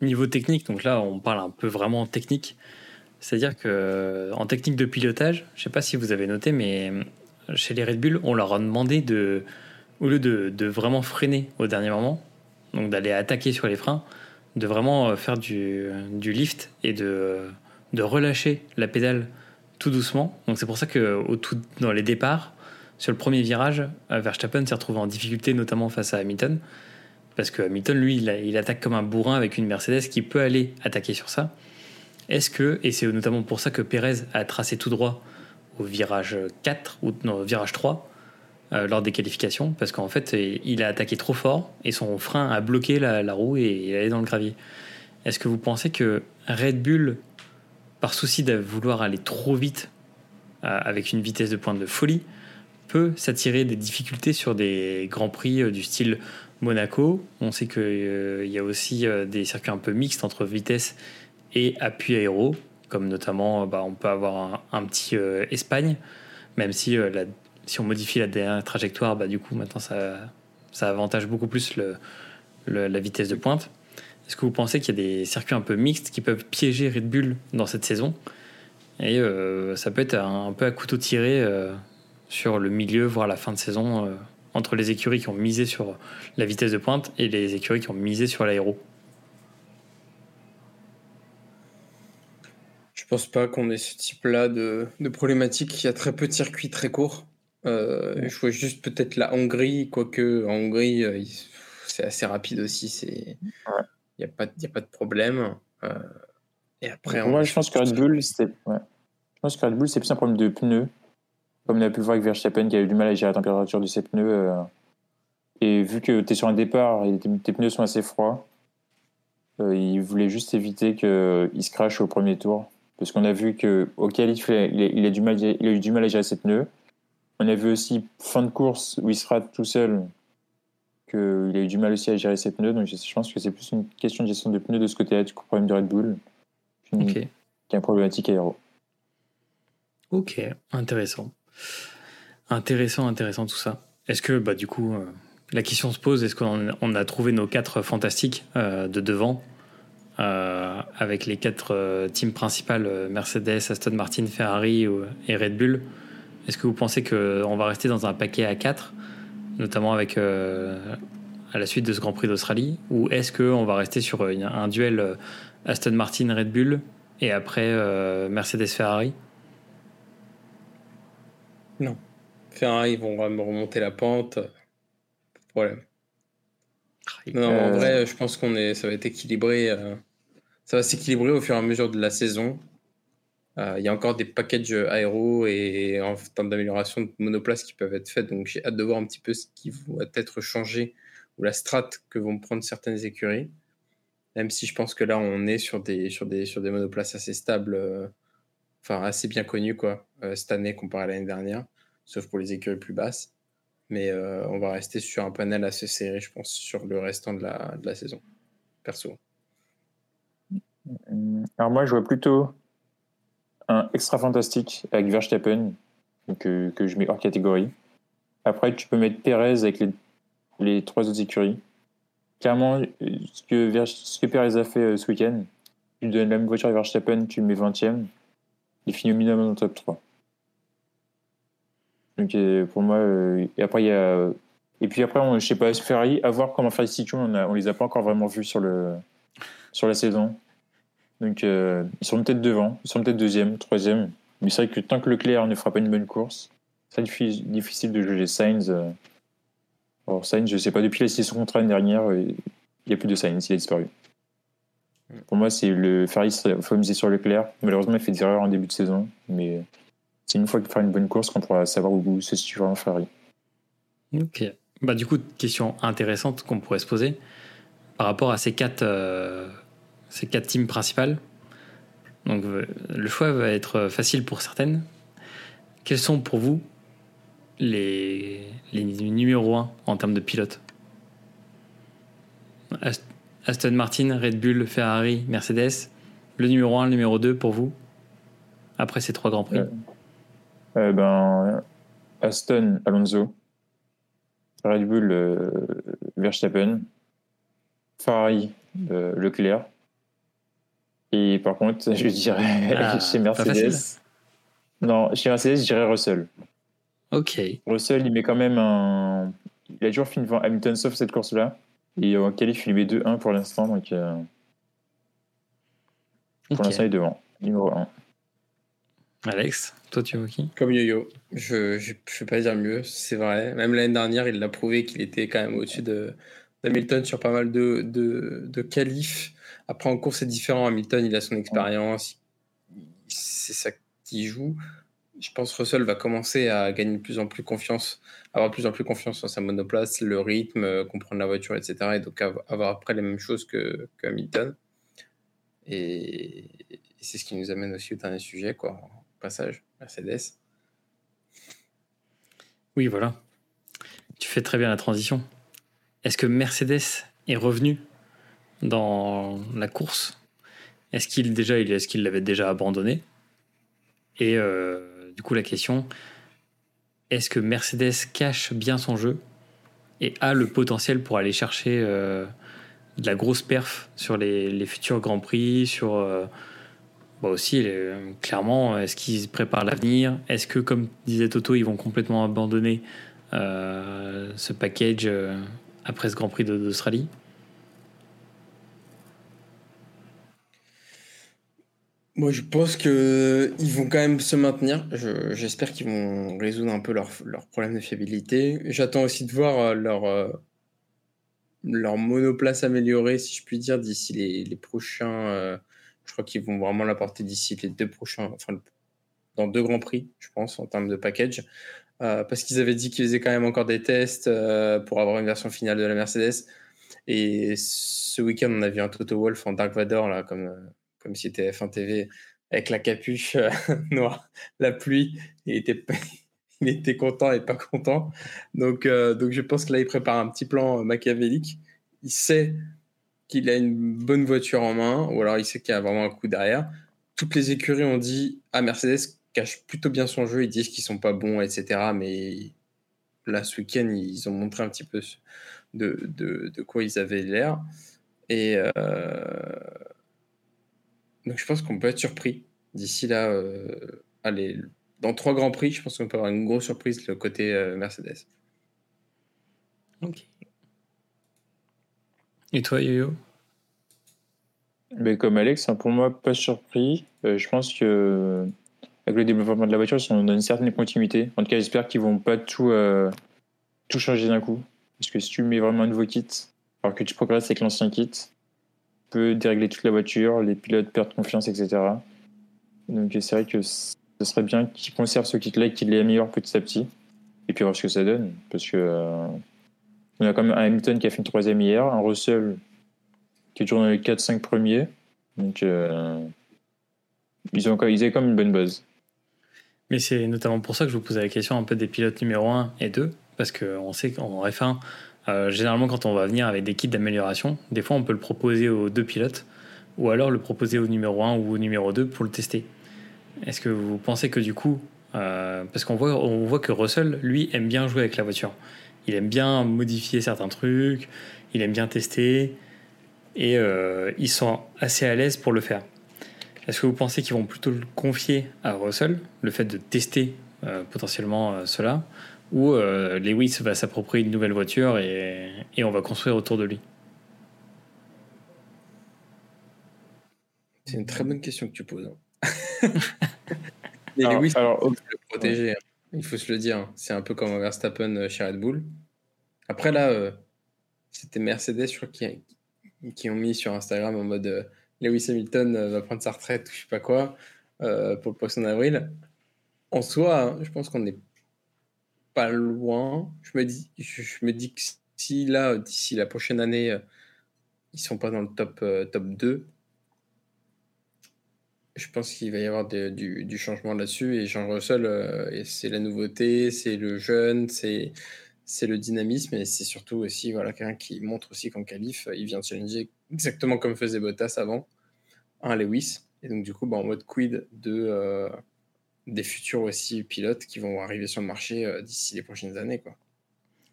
niveau technique. Donc là, on parle un peu vraiment technique. C'est-à-dire que en technique de pilotage, je sais pas si vous avez noté, mais chez les Red Bull, on leur a demandé de, au lieu de, de vraiment freiner au dernier moment, donc d'aller attaquer sur les freins, de vraiment faire du, du lift et de, de relâcher la pédale tout doucement. Donc c'est pour ça que au tout, dans les départs, sur le premier virage, euh, Verstappen s'est retrouvé en difficulté, notamment face à Hamilton. Parce que Hamilton, lui, il, attaque comme un bourrin avec une Mercedes qui peut aller attaquer sur ça. Est-ce que, et c'est notamment pour ça que Pérez a tracé tout droit au virage 4, ou au virage 3, euh, lors des qualifications, parce qu'en fait, il a attaqué trop fort et son frein a bloqué la, la roue et il est allé dans le gravier. Est-ce que vous pensez que Red Bull, par souci de vouloir aller trop vite, euh, avec une vitesse de pointe de folie, peut s'attirer des difficultés sur des grands prix euh, du style Monaco. On sait qu'il y a aussi euh, des circuits un peu mixtes entre vitesse et appui aéro, comme notamment euh, bah, on peut avoir un, petit euh, Espagne, même si, euh, si on modifie la dernière trajectoire, bah, du coup maintenant ça, avantage beaucoup plus la vitesse de pointe. Est-ce que vous pensez qu'il y a des circuits un peu mixtes qui peuvent piéger Red Bull dans cette saison? Et euh, ça peut être un, un peu à couteau tiré euh, sur le milieu, voire la fin de saison, euh, entre les écuries qui ont misé sur la vitesse de pointe et les écuries qui ont misé sur l'aéro. Je pense pas qu'on ait ce type-là de, de problématique. Il y a très peu de circuits très courts. Euh, Je vois juste peut-être la Hongrie, quoique en Hongrie, euh, c'est assez rapide aussi. c'est- Il n'y a, a pas de problème. Euh, et après, on- moi, je pense que Red Bull, ouais. C'est plus un problème de pneus. Comme on a pu le voir avec Verstappen, qui a eu du mal à gérer la température de ses pneus. euh, Et vu que tu es sur un départ et tes, tes pneus sont assez froids, euh, il voulait juste éviter qu'ils se crachent au premier tour Parce qu'on a vu qu'au qualif, il a, du mal, il a eu du mal à gérer cette pneus. On a vu aussi fin de course où il sera tout seul qu'il a eu du mal aussi à gérer ses pneus. Donc je pense que c'est plus une question de gestion de pneus de ce côté-là du problème de Red Bull qu'un problématique aéro. Ok, intéressant. Intéressant, intéressant tout ça. Est-ce que, bah, du coup, euh, la question se pose, est-ce qu'on a trouvé nos quatre fantastiques euh, de devant euh, avec les quatre teams principales, Mercedes, Aston Martin, Ferrari et Red Bull? Est-ce que vous pensez qu'on va rester dans un paquet à quatre, notamment avec à la suite de ce Grand Prix d'Australie Ou est-ce qu'on va rester sur un duel Aston Martin, Red Bull et après Mercedes, Ferrari? Non. Ferrari vont remonter la pente. Pas de problème. Non, en euh, vrai, je pense qu'on est, ça va être équilibré. Euh, ça va s'équilibrer au fur et à mesure de la saison. Euh, il y a encore des packages aéro et en termes d'amélioration de monoplace qui peuvent être faits. Donc j'ai hâte de voir un petit peu ce qui va être changé ou la strate que vont prendre certaines écuries. Même si je pense que là, on est sur des, sur des, sur des monoplaces assez stables, enfin assez bien connues quoi, cette année comparé à l'année dernière sauf pour les écuries plus basses. Mais euh, on va rester sur un panel assez serré, je pense, sur le restant de la, de la saison, perso. Alors moi, je vois plutôt un extra fantastique avec Verstappen, que, que je mets hors catégorie. Après, tu peux mettre Perez avec les, les trois autres écuries. Clairement, ce que, ce Perez a fait euh, ce week-end, tu donnes la même voiture à Verstappen, tu le mets 20ème, il finit au minimum dans le top 3. Donc euh, pour moi, euh, et après il y a et puis après, on, je sais pas, Ferrari, à voir comment Ferrari situation, on, a, on les a pas encore vraiment vus sur, le, sur la saison. Donc, euh, ils sont peut-être devant, ils sont peut-être deuxième, troisième. Mais c'est vrai que tant que Leclerc ne fera pas une bonne course, c'est difficile de juger Sainz. Alors, Sainz, je sais pas, depuis la saison contre l'année dernière, il n'y a plus de Sainz, il a disparu. Pour moi, c'est le Ferrari, il faut miser sur Leclerc. Malheureusement, il fait des erreurs en début de saison, mais c'est une fois qu'il fera une bonne course qu'on pourra savoir où se situe vraiment Ferrari. Ok. Bah, du coup, question intéressante qu'on pourrait se poser par rapport à ces quatre, euh, ces quatre teams principales. Donc, euh, le choix va être facile pour certaines. Quels sont pour vous les, les numéros 1 en termes de pilote? Aston Martin, Red Bull, Ferrari, Mercedes. Le numéro 1, le numéro 2 pour vous Après ces trois grands prix? Euh, ben, Aston, Alonso. Red Bull, euh, Verstappen. Ferrari, euh, Leclerc. Et par contre, je dirais ah, chez Mercedes. Non, chez Mercedes, je dirais Russell. Ok. Russell, il met quand même un. Il a toujours fini devant Hamilton sauf cette course-là. Et en qualif, il met 2-1 pour l'instant. Donc, pour l'instant, il est devant. Numéro 1. Alex, toi tu vois qui? Comme Yo-Yo. Je ne vais pas dire mieux, c'est vrai. Même l'année dernière, il l'a prouvé qu'il était quand même au-dessus de, d'Hamilton sur pas mal de, de, de qualifs. Après, en course, c'est différent. Hamilton, il a son expérience. C'est ça qui joue. Je pense que Russell va commencer à gagner de plus en plus confiance, avoir de plus en plus confiance en sa monoplace, le rythme, euh, comprendre la voiture, etc. Et donc avoir après les mêmes choses que, que Hamilton. Et, et c'est ce qui nous amène aussi au dernier sujet, quoi passage, Mercedes. Oui, voilà. Tu fais très bien la transition. Est-ce que Mercedes est revenu dans la course. Est-ce qu'il déjà, est-ce qu'il l'avait déjà abandonné? Et euh, du coup, la question est-ce que Mercedes cache bien son jeu et a le potentiel pour aller chercher euh, de la grosse perf sur les, futurs grands prix, sur euh, bah aussi, clairement, est-ce qu'ils préparent l'avenir? Est-ce que, comme disait Toto, ils vont complètement abandonner ce package après ce Grand Prix d'Australie? Moi, je pense qu'ils vont quand même se maintenir. J'espère qu'ils vont résoudre un peu leurs leur problèmes de fiabilité. J'attends aussi de voir euh, leur, leur monoplace améliorée, si je puis dire, d'ici les, les, prochains je crois qu'ils vont vraiment l'apporter d'ici les deux prochains, enfin, dans deux grands prix, je pense, en termes de package. Euh, parce qu'ils avaient dit qu'ils faisaient quand même encore des tests euh, pour avoir une version finale de la Mercedes. Et ce week-end, on a vu un Toto Wolf en Dark Vador, là, comme, comme si c'était F1 TV, avec la capuche euh, noire, la pluie. Il était, il était content et pas content. Donc, euh, donc je pense que là, il prépare un petit plan machiavélique. Il sait qu'il a une bonne voiture en main, ou alors il sait qu'il y a vraiment un coup derrière. Toutes les écuries ont dit Ah, Mercedes cache plutôt bien son jeu, ils disent qu'ils sont pas bons, etc. Mais là, ce week-end, ils ont montré un petit peu de, de, de quoi ils avaient l'air. Et euh, donc, je pense qu'on peut être surpris d'ici là. Euh, allez, dans trois grands prix, je pense qu'on peut avoir une grosse surprise le côté euh, Mercedes. Ok. Et toi, Yo-Yo? Mais comme Alex, hein, pour moi, pas surpris. je pense que avec le développement de la voiture, ils sont dans une certaine continuité. En tout cas, j'espère qu'ils vont pas tout, tout changer d'un coup. Parce que si tu mets vraiment un nouveau kit, alors que tu progresses avec l'ancien kit, tu peux dérégler toute la voiture, les pilotes perdent confiance, etc. Donc c'est vrai que ce serait bien qu'ils conservent ce kit-là et qu'ils l'améliorent petit à petit. Et puis voir ce que ça donne. Parce que euh, on a quand même un Hamilton qui a fait une troisième hier, un Russell qui est toujours dans les 4-5 premiers. Donc euh, ils, ont, ils avaient quand même une bonne base. Mais c'est notamment pour ça que je vous posais la question un peu des pilotes numéro 1 et 2. Parce qu'on sait qu'en F1, euh, généralement, quand on va venir avec des kits d'amélioration, des fois, on peut le proposer aux deux pilotes ou alors le proposer au numéro 1 ou au numéro 2 pour le tester. Est-ce que vous pensez que du coup, euh, parce qu'on voit, que Russell, lui, aime bien jouer avec la voiture. Il aime bien modifier certains trucs, il aime bien tester, et euh, ils sont assez à l'aise pour le faire. Est-ce que vous pensez qu'ils vont plutôt le confier à Russell, le fait de tester potentiellement cela, ou euh, Lewis va s'approprier une nouvelle voiture et, et, on va construire autour de lui C'est une très bonne question que tu poses. Hein. Lewis, alors, il faut le protéger. Hein. Il faut se le dire. Hein. C'est un peu comme Verstappen euh, chez Red Bull. Après, là, euh, c'était Mercedes, je crois, qui, qui, ont mis sur Instagram en mode Lewis Hamilton va prendre sa retraite ou je sais pas quoi pour le poisson d'avril. En soi, je pense qu'on est pas loin. Je me dis, je, me dis que si là, d'ici la prochaine année, euh, ils sont pas dans le top, euh, top 2, je pense qu'il va y avoir du, changement là-dessus. Et Jean Russell, euh, c'est la nouveauté, c'est le jeune, c'est c'est le dynamisme et c'est surtout aussi voilà quelqu'un qui montre aussi qu'en qualif il vient challenger exactement comme faisait Bottas avant un Lewis et donc du coup bah, en mode quid de des futurs aussi pilotes qui vont arriver sur le marché euh, d'ici les prochaines années. Quoi.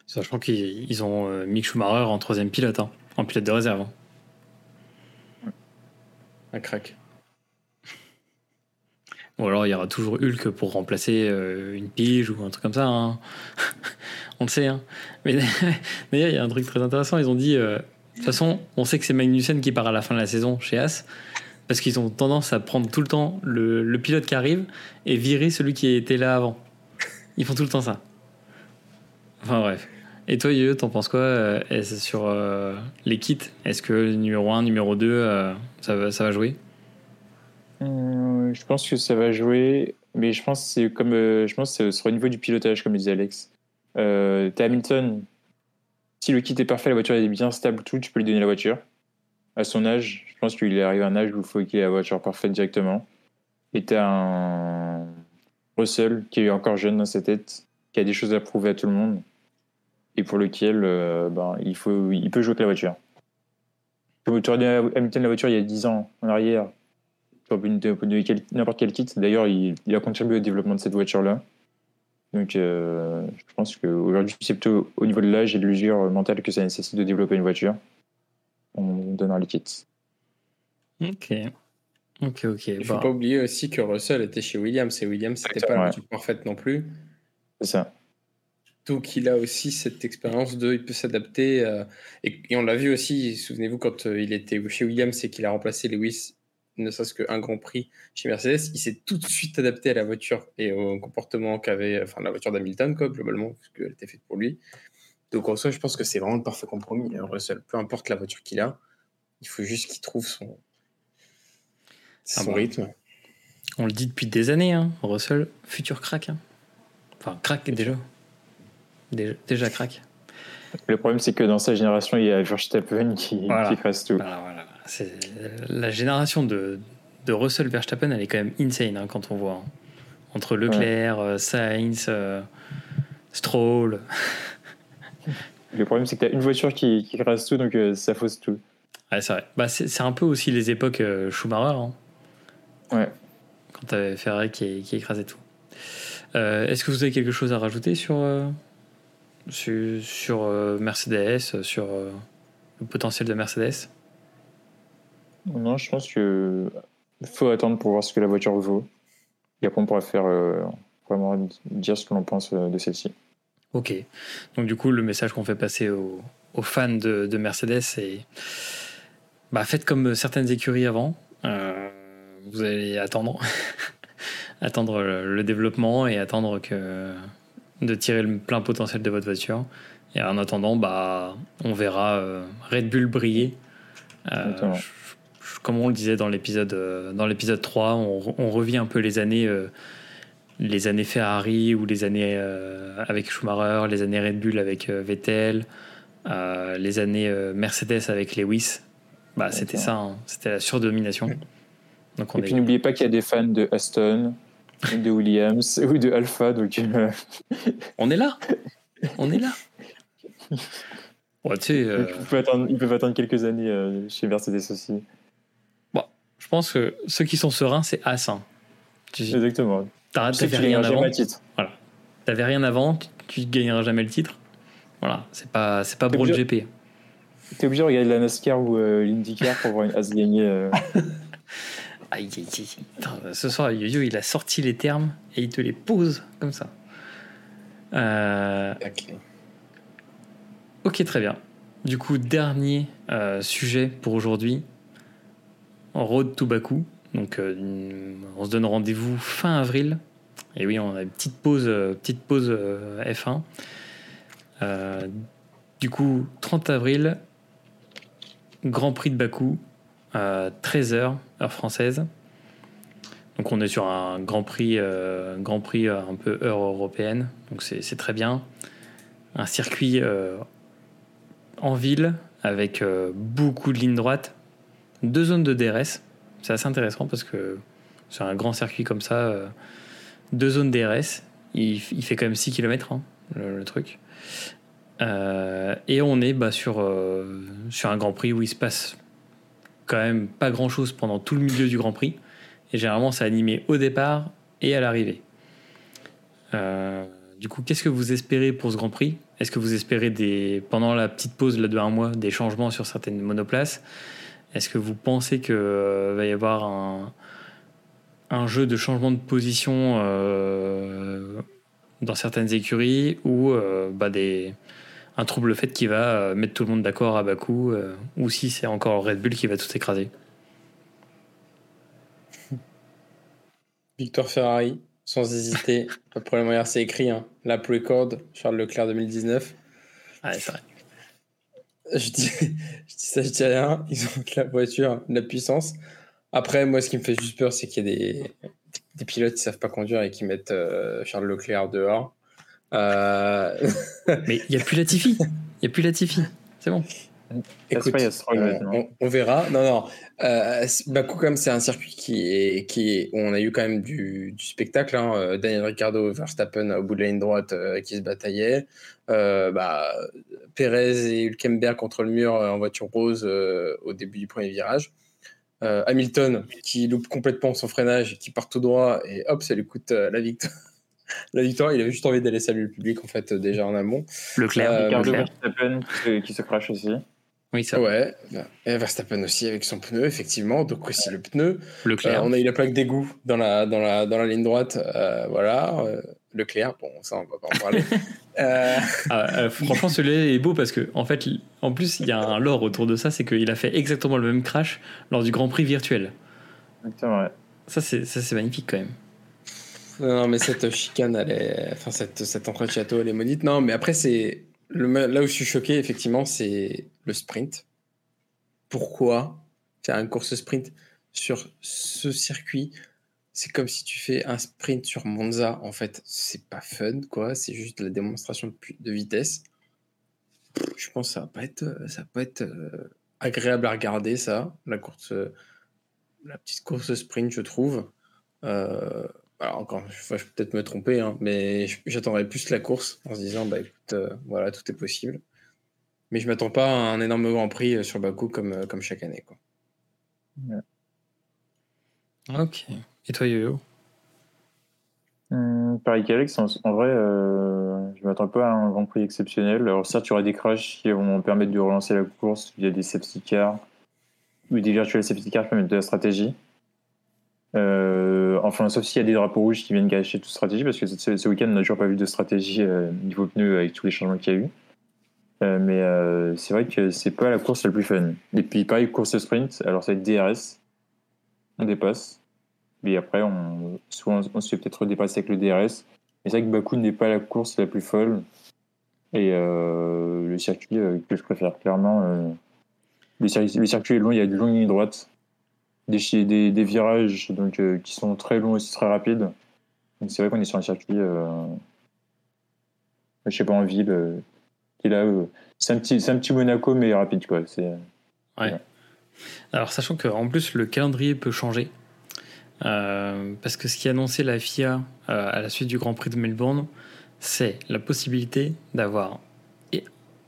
Sachant qu'ils ont euh, Mick Schumacher en troisième pilote, hein, en pilote de réserve. Hein. Un crack. Ou alors il y aura toujours Hulk pour remplacer euh, une pige ou un truc comme ça. Hein. on le sait. Hein. Mais d'ailleurs, il y a un truc très intéressant. Ils ont dit, de toute façon, on sait que c'est Magnussen qui part à la fin de la saison chez As parce qu'ils ont tendance à prendre tout le temps le, pilote qui arrive et virer celui qui était là avant. Ils font tout le temps ça. Enfin bref. Et toi, Yo, t'en penses quoi euh, sur euh, les kits? Est-ce que numéro 1, numéro 2, euh, ça, va, jouer? Je pense que ça va jouer, mais je pense que c'est comme sera au niveau du pilotage, comme disait Alex. Euh, Hamilton. Si le kit est parfait, la voiture est bien stable, tout, tu peux lui donner la voiture à son âge, pense qu'il est arrivé à un âge où il faut qu'il ait la voiture parfaite directement. Et tu un Russell qui est encore jeune dans sa tête, qui a des choses à prouver à tout le monde, et pour lequel euh, ben, il, faut, il peut jouer avec la voiture. Tu aurais donné à Hamilton la voiture il y a 10 ans en arrière, n'importe quel kit. D'ailleurs, il, a contribué au développement de cette voiture-là. Donc, euh, je pense qu'aujourd'hui, c'est plutôt au niveau de l'âge et de l'usure mentale que ça nécessite de développer une voiture on donnera les kits. Ok. Ok, ok. Il ne faut pas oublier aussi que Russell était chez Williams et Williams, c'était pas la voiture parfaite non plus. C'est ça. Donc il a aussi cette expérience de, il peut s'adapter. Euh, et, on l'a vu aussi, souvenez-vous, quand euh, il était chez Williams et qu'il a remplacé Lewis, ne serait-ce qu'un Grand Prix chez Mercedes, il s'est tout de suite adapté à la voiture et au comportement qu'avait, enfin la voiture d'Hamilton, quoi, globalement, parce qu'elle était faite pour lui. Donc en soi, je pense que c'est vraiment le parfait compromis. Hein, Russell, peu importe la voiture qu'il a, il faut juste qu'il trouve son, ah son rythme. On le dit depuis des années, hein. Russell, futur crack. Hein. Enfin, crack déjà. déjà. Déjà crack. Le problème, c'est que dans sa génération, il y a Verstappen qui, qui fasse tout. C'est la génération de, de Russell Verstappen, elle est quand même insane hein, quand on voit. hein. Entre Leclerc, euh, Sainz, euh, Stroll. Le problème, c'est que tu as une voiture qui, qui tout, donc euh, ça fausse tout. Ouais, c'est vrai. Bah, c'est c'est un peu aussi les époques euh, Schumacher. hein. Ouais. quand t'avais Ferrari qui, qui écrasait tout. Euh, Est-ce que vous avez quelque chose à rajouter sur, euh, sur, sur, euh, Mercedes, sur le potentiel de Mercedes? Non, je pense que faut attendre pour voir ce que la voiture vaut. Et après, on pourra faire vraiment dire ce que l'on pense de celle-ci. Ok. Donc du coup, le message qu'on fait passer aux, aux fans de, de Mercedes, c'est bah, faites comme certaines écuries avant. Euh, vous allez attendre, attendre le, le développement et attendre que de tirer le plein potentiel de votre voiture. Et en attendant, bah, on verra euh, Red Bull briller. Euh, Exactement. je- je- comme on le disait dans l'épisode euh, dans l'épisode 3, on, on revit un peu les années les années Ferrari ou les années euh, avec Schumacher, les années Red Bull avec euh, Vettel, euh, les années Mercedes avec Lewis. Bah, c'était ça, hein. c'était la surdomination. Donc on Et puis n'oubliez pas qu'il y a des fans de Aston, de Williams ou de Alpha, donc euh, on est là, on est là. Ouais, euh, ils, peuvent attendre, ils peuvent attendre quelques années euh, chez Mercedes aussi. je pense que ceux qui sont sereins, c'est As. hein. Tu Exactement. t'avais rien avant, titre. t'avais rien avant, tu, tu gagneras jamais le titre. Voilà, c'est pas c'est pas Brawl obligé- GP. T'es obligé de regarder la NASCAR ou euh, l'IndyCar pour voir une As gagner. Aïe, aïe, aïe. Putain, ce soir, Yo-Yo, il a sorti les termes et il te les pose comme ça. Euh, Ok. ok, très bien. Du coup, dernier euh, sujet pour aujourd'hui. Road to Baku. Donc, euh, on se donne rendez-vous fin avril. Et oui, on a une petite pause, euh, petite pause euh, F1. Euh, du coup, 30 avril, Grand Prix de Bakou, euh, 13h, heure française. Donc on est sur un Grand Prix, euh, Grand Prix euh, un peu heure européenne, donc c'est c'est très bien. Un circuit euh, en ville avec euh, beaucoup de lignes droites, deux zones de DRS. C'est assez intéressant parce que sur un grand circuit comme ça, deux zones DRS, il, fait quand même 6 km le, le truc. Et on est bah, sur, sur un Grand Prix où il se passe quand même pas grand chose pendant tout le milieu du Grand Prix. Et généralement, c'est animé au départ et à l'arrivée. Euh, du coup, qu'est-ce que vous espérez pour ce Grand Prix? Est-ce que vous espérez des, pendant la petite pause là, de un mois des changements sur certaines monoplaces? Est-ce que vous pensez qu'il va y avoir un, un jeu de changement de position euh, dans certaines écuries ou euh, bah, des, un trouble fait qui va euh, mettre tout le monde d'accord à bas coût euh, ou si c'est encore Red Bull qui va tout écraser Victoire Ferrari, sans hésiter. Pas de problème, c'est écrit. Hein. Lap record, Charles Leclerc 2019. Ouais, c'est vrai. Je dis, je dis ça, je dis rien. Ils ont de la voiture, de la puissance. Après, moi, ce qui me fait juste peur, c'est qu'il y a des, des pilotes qui savent pas conduire et qui mettent euh, Charles Leclerc dehors. Euh, Mais il n'y a plus Latifi. Il n'y a plus Latifi. C'est bon. Écoute, Stroll, on, verra. Non, non. Euh, Bakou, comme c'est un circuit qui est, qui est, où on a eu quand même du, du spectacle. hein. Euh, Daniel Ricciardo, Verstappen au bout de la ligne droite euh, qui se bataillaient. Euh, bah, Perez et Hülkenberg contre le mur euh, en voiture rose euh, au début du premier virage. Euh, Hamilton qui loupe complètement son freinage, et qui part tout droit et hop, ça lui coûte euh, la victoire. La victoire, il avait juste envie d'aller saluer le public en fait euh, déjà en amont. Leclerc. Euh, Ricardo Leclerc. Verstappen qui se, qui se crache aussi. Oui, ça. Ouais, et Verstappen aussi avec son pneu, effectivement, donc aussi le pneu. Leclerc. Euh, on a eu la plaque d'égout dans la, dans, la, dans la ligne droite, euh, voilà. euh, Leclerc, bon, ça, on va pas en parler. Euh, Ah, euh, franchement, celui-là est beau parce que, en fait, en plus, il y a un lore autour de ça, c'est qu'il a fait exactement le même crash lors du Grand Prix virtuel. Exactement, ouais. Ça, c'est ça, c'est magnifique quand même. Non, mais cette chicane. Enfin, cette, cette entrée de château, elle est maudite. Non, mais après, c'est... Là où je suis choqué, effectivement, c'est le sprint. Pourquoi faire une course sprint sur ce circuit? C'est comme si tu fais un sprint sur Monza, en fait, c'est pas fun, quoi. C'est juste la démonstration de, vitesse. Je pense que ça va pas être, euh, agréable à regarder, ça, la course. la petite course sprint, je trouve. Euh, alors encore, je vais peut-être me tromper, hein, mais j'attendrais plus la course en se disant, bah écoute, euh, voilà, tout est possible. Mais je m'attends pas à un énorme Grand Prix sur Bakou comme, comme chaque année. Quoi. Ok. Et toi, Yo-Yo? Hum, Pareil qu'Alex, en, vrai, euh, je m'attends pas à un Grand Prix exceptionnel. Alors certes, il y aura des crashs qui vont permettre de relancer la course. Il y a des safety cars ou des virtual safety cars qui permettent de la stratégie. Euh, enfin, sauf s'il y a des drapeaux rouges qui viennent gâcher toute stratégie, parce que ce, week-end, on n'a toujours pas vu de stratégie euh, niveau pneu avec tous les changements qu'il y a eu. Euh, mais c'est vrai que c'est pas la course la plus fun. Et puis, pareil, course sprint, alors ça va être DRS, on dépasse. Mais après, on, soit on, se fait peut-être redépasser avec le DRS. Mais c'est vrai que Bakou n'est pas la course la plus folle. Et le circuit que je préfère clairement, le, circuit, est long, il y a de longues lignes droites des, des, des virages donc, euh, qui sont très longs aussi très rapides. Donc c'est vrai qu'on est sur un circuit, euh, je sais pas, en ville, euh, qui est là. c'est un, petit, un petit Monaco, mais rapide. Quoi. C'est, ouais. Alors, sachant qu'en plus, le calendrier peut changer. parce que ce qui a annoncé la FIA à la suite du Grand Prix de Melbourne, c'est la possibilité d'avoir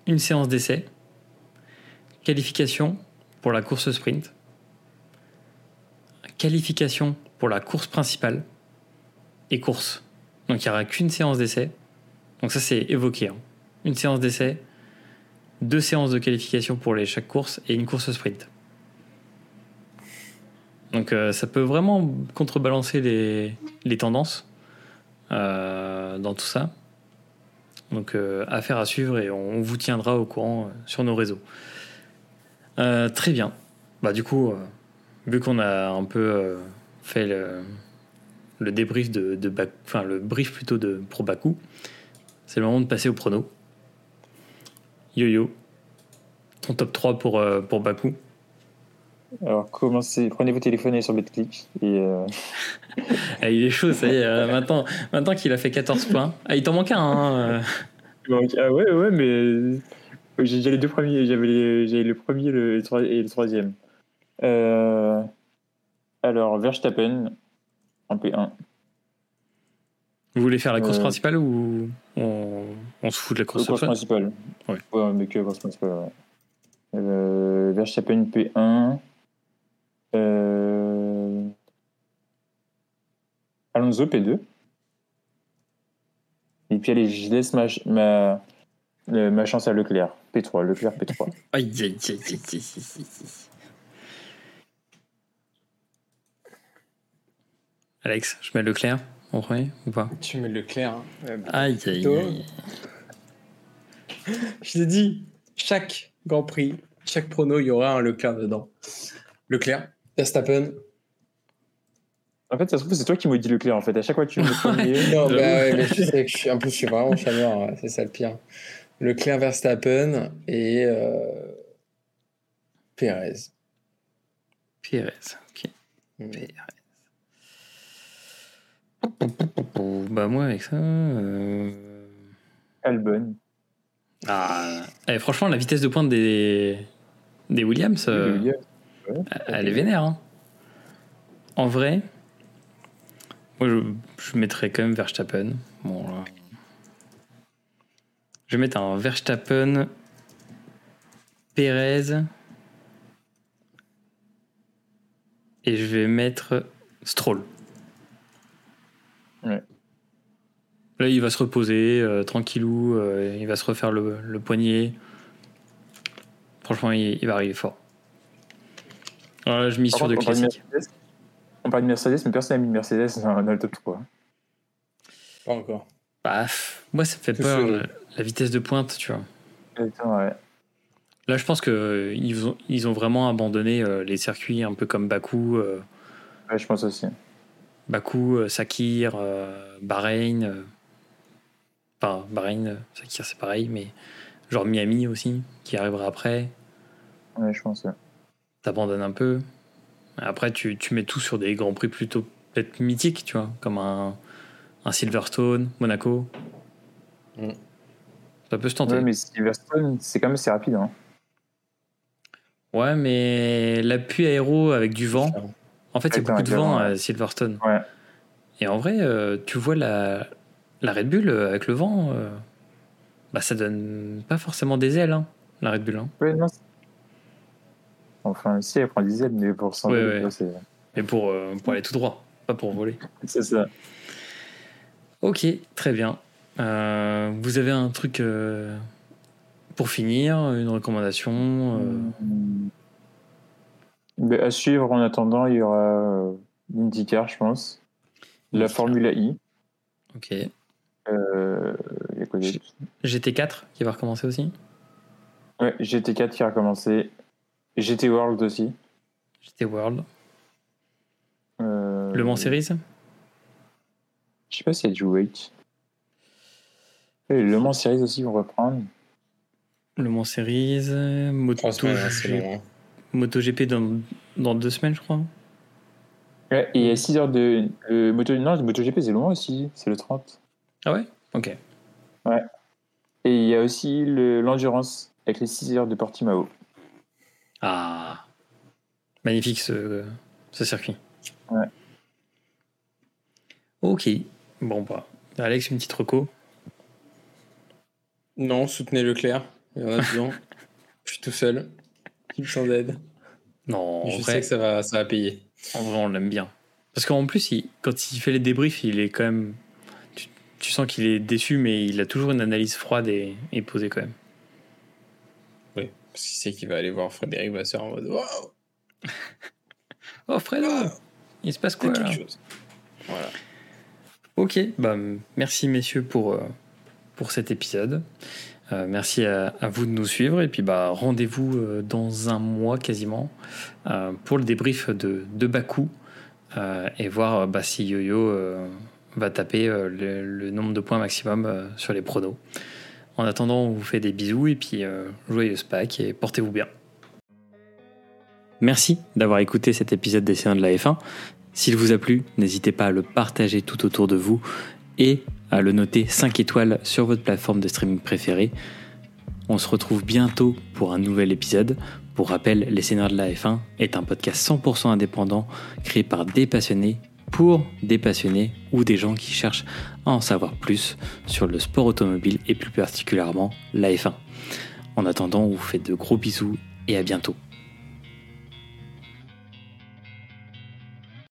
une séance d'essai, qualification pour la course sprint, qualification pour la course principale et course. Donc il n'y aura qu'une séance d'essai. Donc ça c'est évoqué. Hein. Une séance d'essai, deux séances de qualification pour les, chaque course et une course sprint. Donc euh, ça peut vraiment contrebalancer les, les tendances euh, dans tout ça. Donc euh, affaire à suivre et on, vous tiendra au courant sur nos réseaux. très bien. Bah du coup vu qu'on a un peu euh, fait le, le, débrief de, de enfin le brief plutôt de pour Baku, c'est le moment de passer au prono. Yo-yo, ton top 3 pour, euh, pour Baku alors, commencez, prenez vos téléphones et sur BetClick. Et euh, ah, il est chaud, ça y est. maintenant, maintenant qu'il a fait 14 points. Ah, il t'en manque un. Hein, ah ouais, ouais, mais j'ai les deux premiers. J'avais le premier et le troisième. Euh, alors, Verstappen en P1. Vous voulez faire la course euh, principale ou on, on, se fout de la course, course principale Ouais. ouais, mais que la course principale, ouais. Euh, Verstappen P1. Euh, Alonso P2. Et puis allez, je laisse ma, ma, ma chance à Leclerc. P3, Leclerc P3. aïe, aïe, aïe, aïe, aïe. Alex, je mets Leclerc en premier ou pas? Tu mets Leclerc. Hein. aïe, aïe, aïe. Je t'ai dit, chaque Grand Prix, chaque prono, il y aura un Leclerc dedans. Leclerc, Verstappen. En fait, ça se trouve, c'est toi qui me dis Leclerc, en fait. À chaque fois, tu me premier. non, bah ouais, mais je sais que je suis, un peu, je suis vraiment chaleur, c'est ça le pire. Leclerc, Verstappen et euh, Pérez. Pérez, ok. Mm. Pérez. Bah moi avec ça... Euh... Albon. Ah, eh, franchement, la vitesse de pointe des, des Williams, euh, elle est vénère. Hein. En vrai, moi je, je, mettrais quand même Verstappen. Bon, Je vais mettre un Verstappen, Perez, et je vais mettre Stroll. Là, il va se reposer euh, tranquillou, euh, il va se refaire le, poignet. Franchement, il, va arriver fort. Voilà, je mise sur de classiques. On parle de Mercedes, mais personne n'a mis de Mercedes dans, le top 3. Pas encore. Bah, moi, ça me fait peur, la, vitesse de pointe, tu vois. Là, je pense qu'ils ont, ils ont vraiment abandonné euh, les circuits un peu comme Bakou. Ouais, je pense aussi. Bakou, Sakir, Bahreïn. Enfin, Bahreïn, c'est pareil, mais genre Miami aussi, qui arrivera après. Ouais, je pense. T'abandonnes un peu. Après, tu, tu, mets tout sur des grands prix plutôt peut-être mythiques, tu vois, comme un, un Silverstone, Monaco. Mm. Ça peut se tenter. Ouais, mais Silverstone, c'est quand même assez rapide. Hein. Ouais, mais l'appui aéro avec du vent, En fait, il y a beaucoup de vent à Silverstone. Ouais. Et en vrai, euh, tu vois la, la Red Bull euh, avec le vent, euh, bah, ça donne pas forcément des ailes, hein, la Red Bull. hein. Ouais, non. Enfin, si, elle prend des ailes, mais pour s'envoler, Ouais, c'est Mais pour, euh, pour aller tout droit, pas pour voler. c'est ça. Ok, très bien. Euh, vous avez un truc euh, pour finir, une recommandation euh, Hmm. Mais à suivre en attendant, il y aura euh, l'IndyCar, je pense. La. Formule I. Ok. Euh, il y a quoi d'autre GT4 qui va recommencer aussi? Ouais, GT4 qui a recommencé. GT World aussi. GT World. Euh, Le Mans Series? Je sais pas s'il y a du weight. Le Mans Series aussi vont reprendre. Le Mans Series, euh, Moto, MotoGP dans, dans deux semaines, je crois. Ouais, et il y a 6 heures de. euh, moto, non, le MotoGP c'est loin aussi, c'est le 30. Ah ouais? Ok. Et il y a aussi le- l'endurance avec les 6 heures de Portimao. Ah Magnifique ce, ce circuit. Ouais. Ok. Bon, bah. Alex, une petite reco. Non, soutenez Leclerc. Il y en a besoin. Je suis tout seul. Il me sent d'aide. Non, en Je vrai, sais que ça va, ça va payer. en vrai, on l'aime bien. Parce qu'en plus, il- quand il fait les débriefs, il est quand même. Tu, tu sens qu'il est déçu, mais il a toujours une analyse froide et, et posée quand même. Oui, parce qu'il sait qu'il va aller voir Frédéric Vasseur en mode Waouh, Oh, Fredo Il se passe quoi là? quelque chose. Voilà. Ok, bah, merci messieurs pour, euh, pour cet épisode. Euh, merci à, vous de nous suivre et puis bah, rendez-vous euh, dans un mois quasiment euh, pour le débrief de, de Bakou et voir bah, si Yo-Yo va taper le, nombre de points maximum sur les pronos. En attendant, on vous fait des bisous et puis joyeuse Pâques et portez-vous bien. Merci d'avoir écouté cet épisode des séances de la F1. S'il vous a plu, n'hésitez pas à le partager tout autour de vous et à le noter 5 étoiles sur votre plateforme de streaming préférée. On se retrouve bientôt pour un nouvel épisode. Pour rappel, Les Seigneurs de la F1 est un podcast 100% indépendant créé par des passionnés pour des passionnés ou des gens qui cherchent à en savoir plus sur le sport automobile et plus particulièrement la F1. En attendant, on vous fait de gros bisous et à bientôt.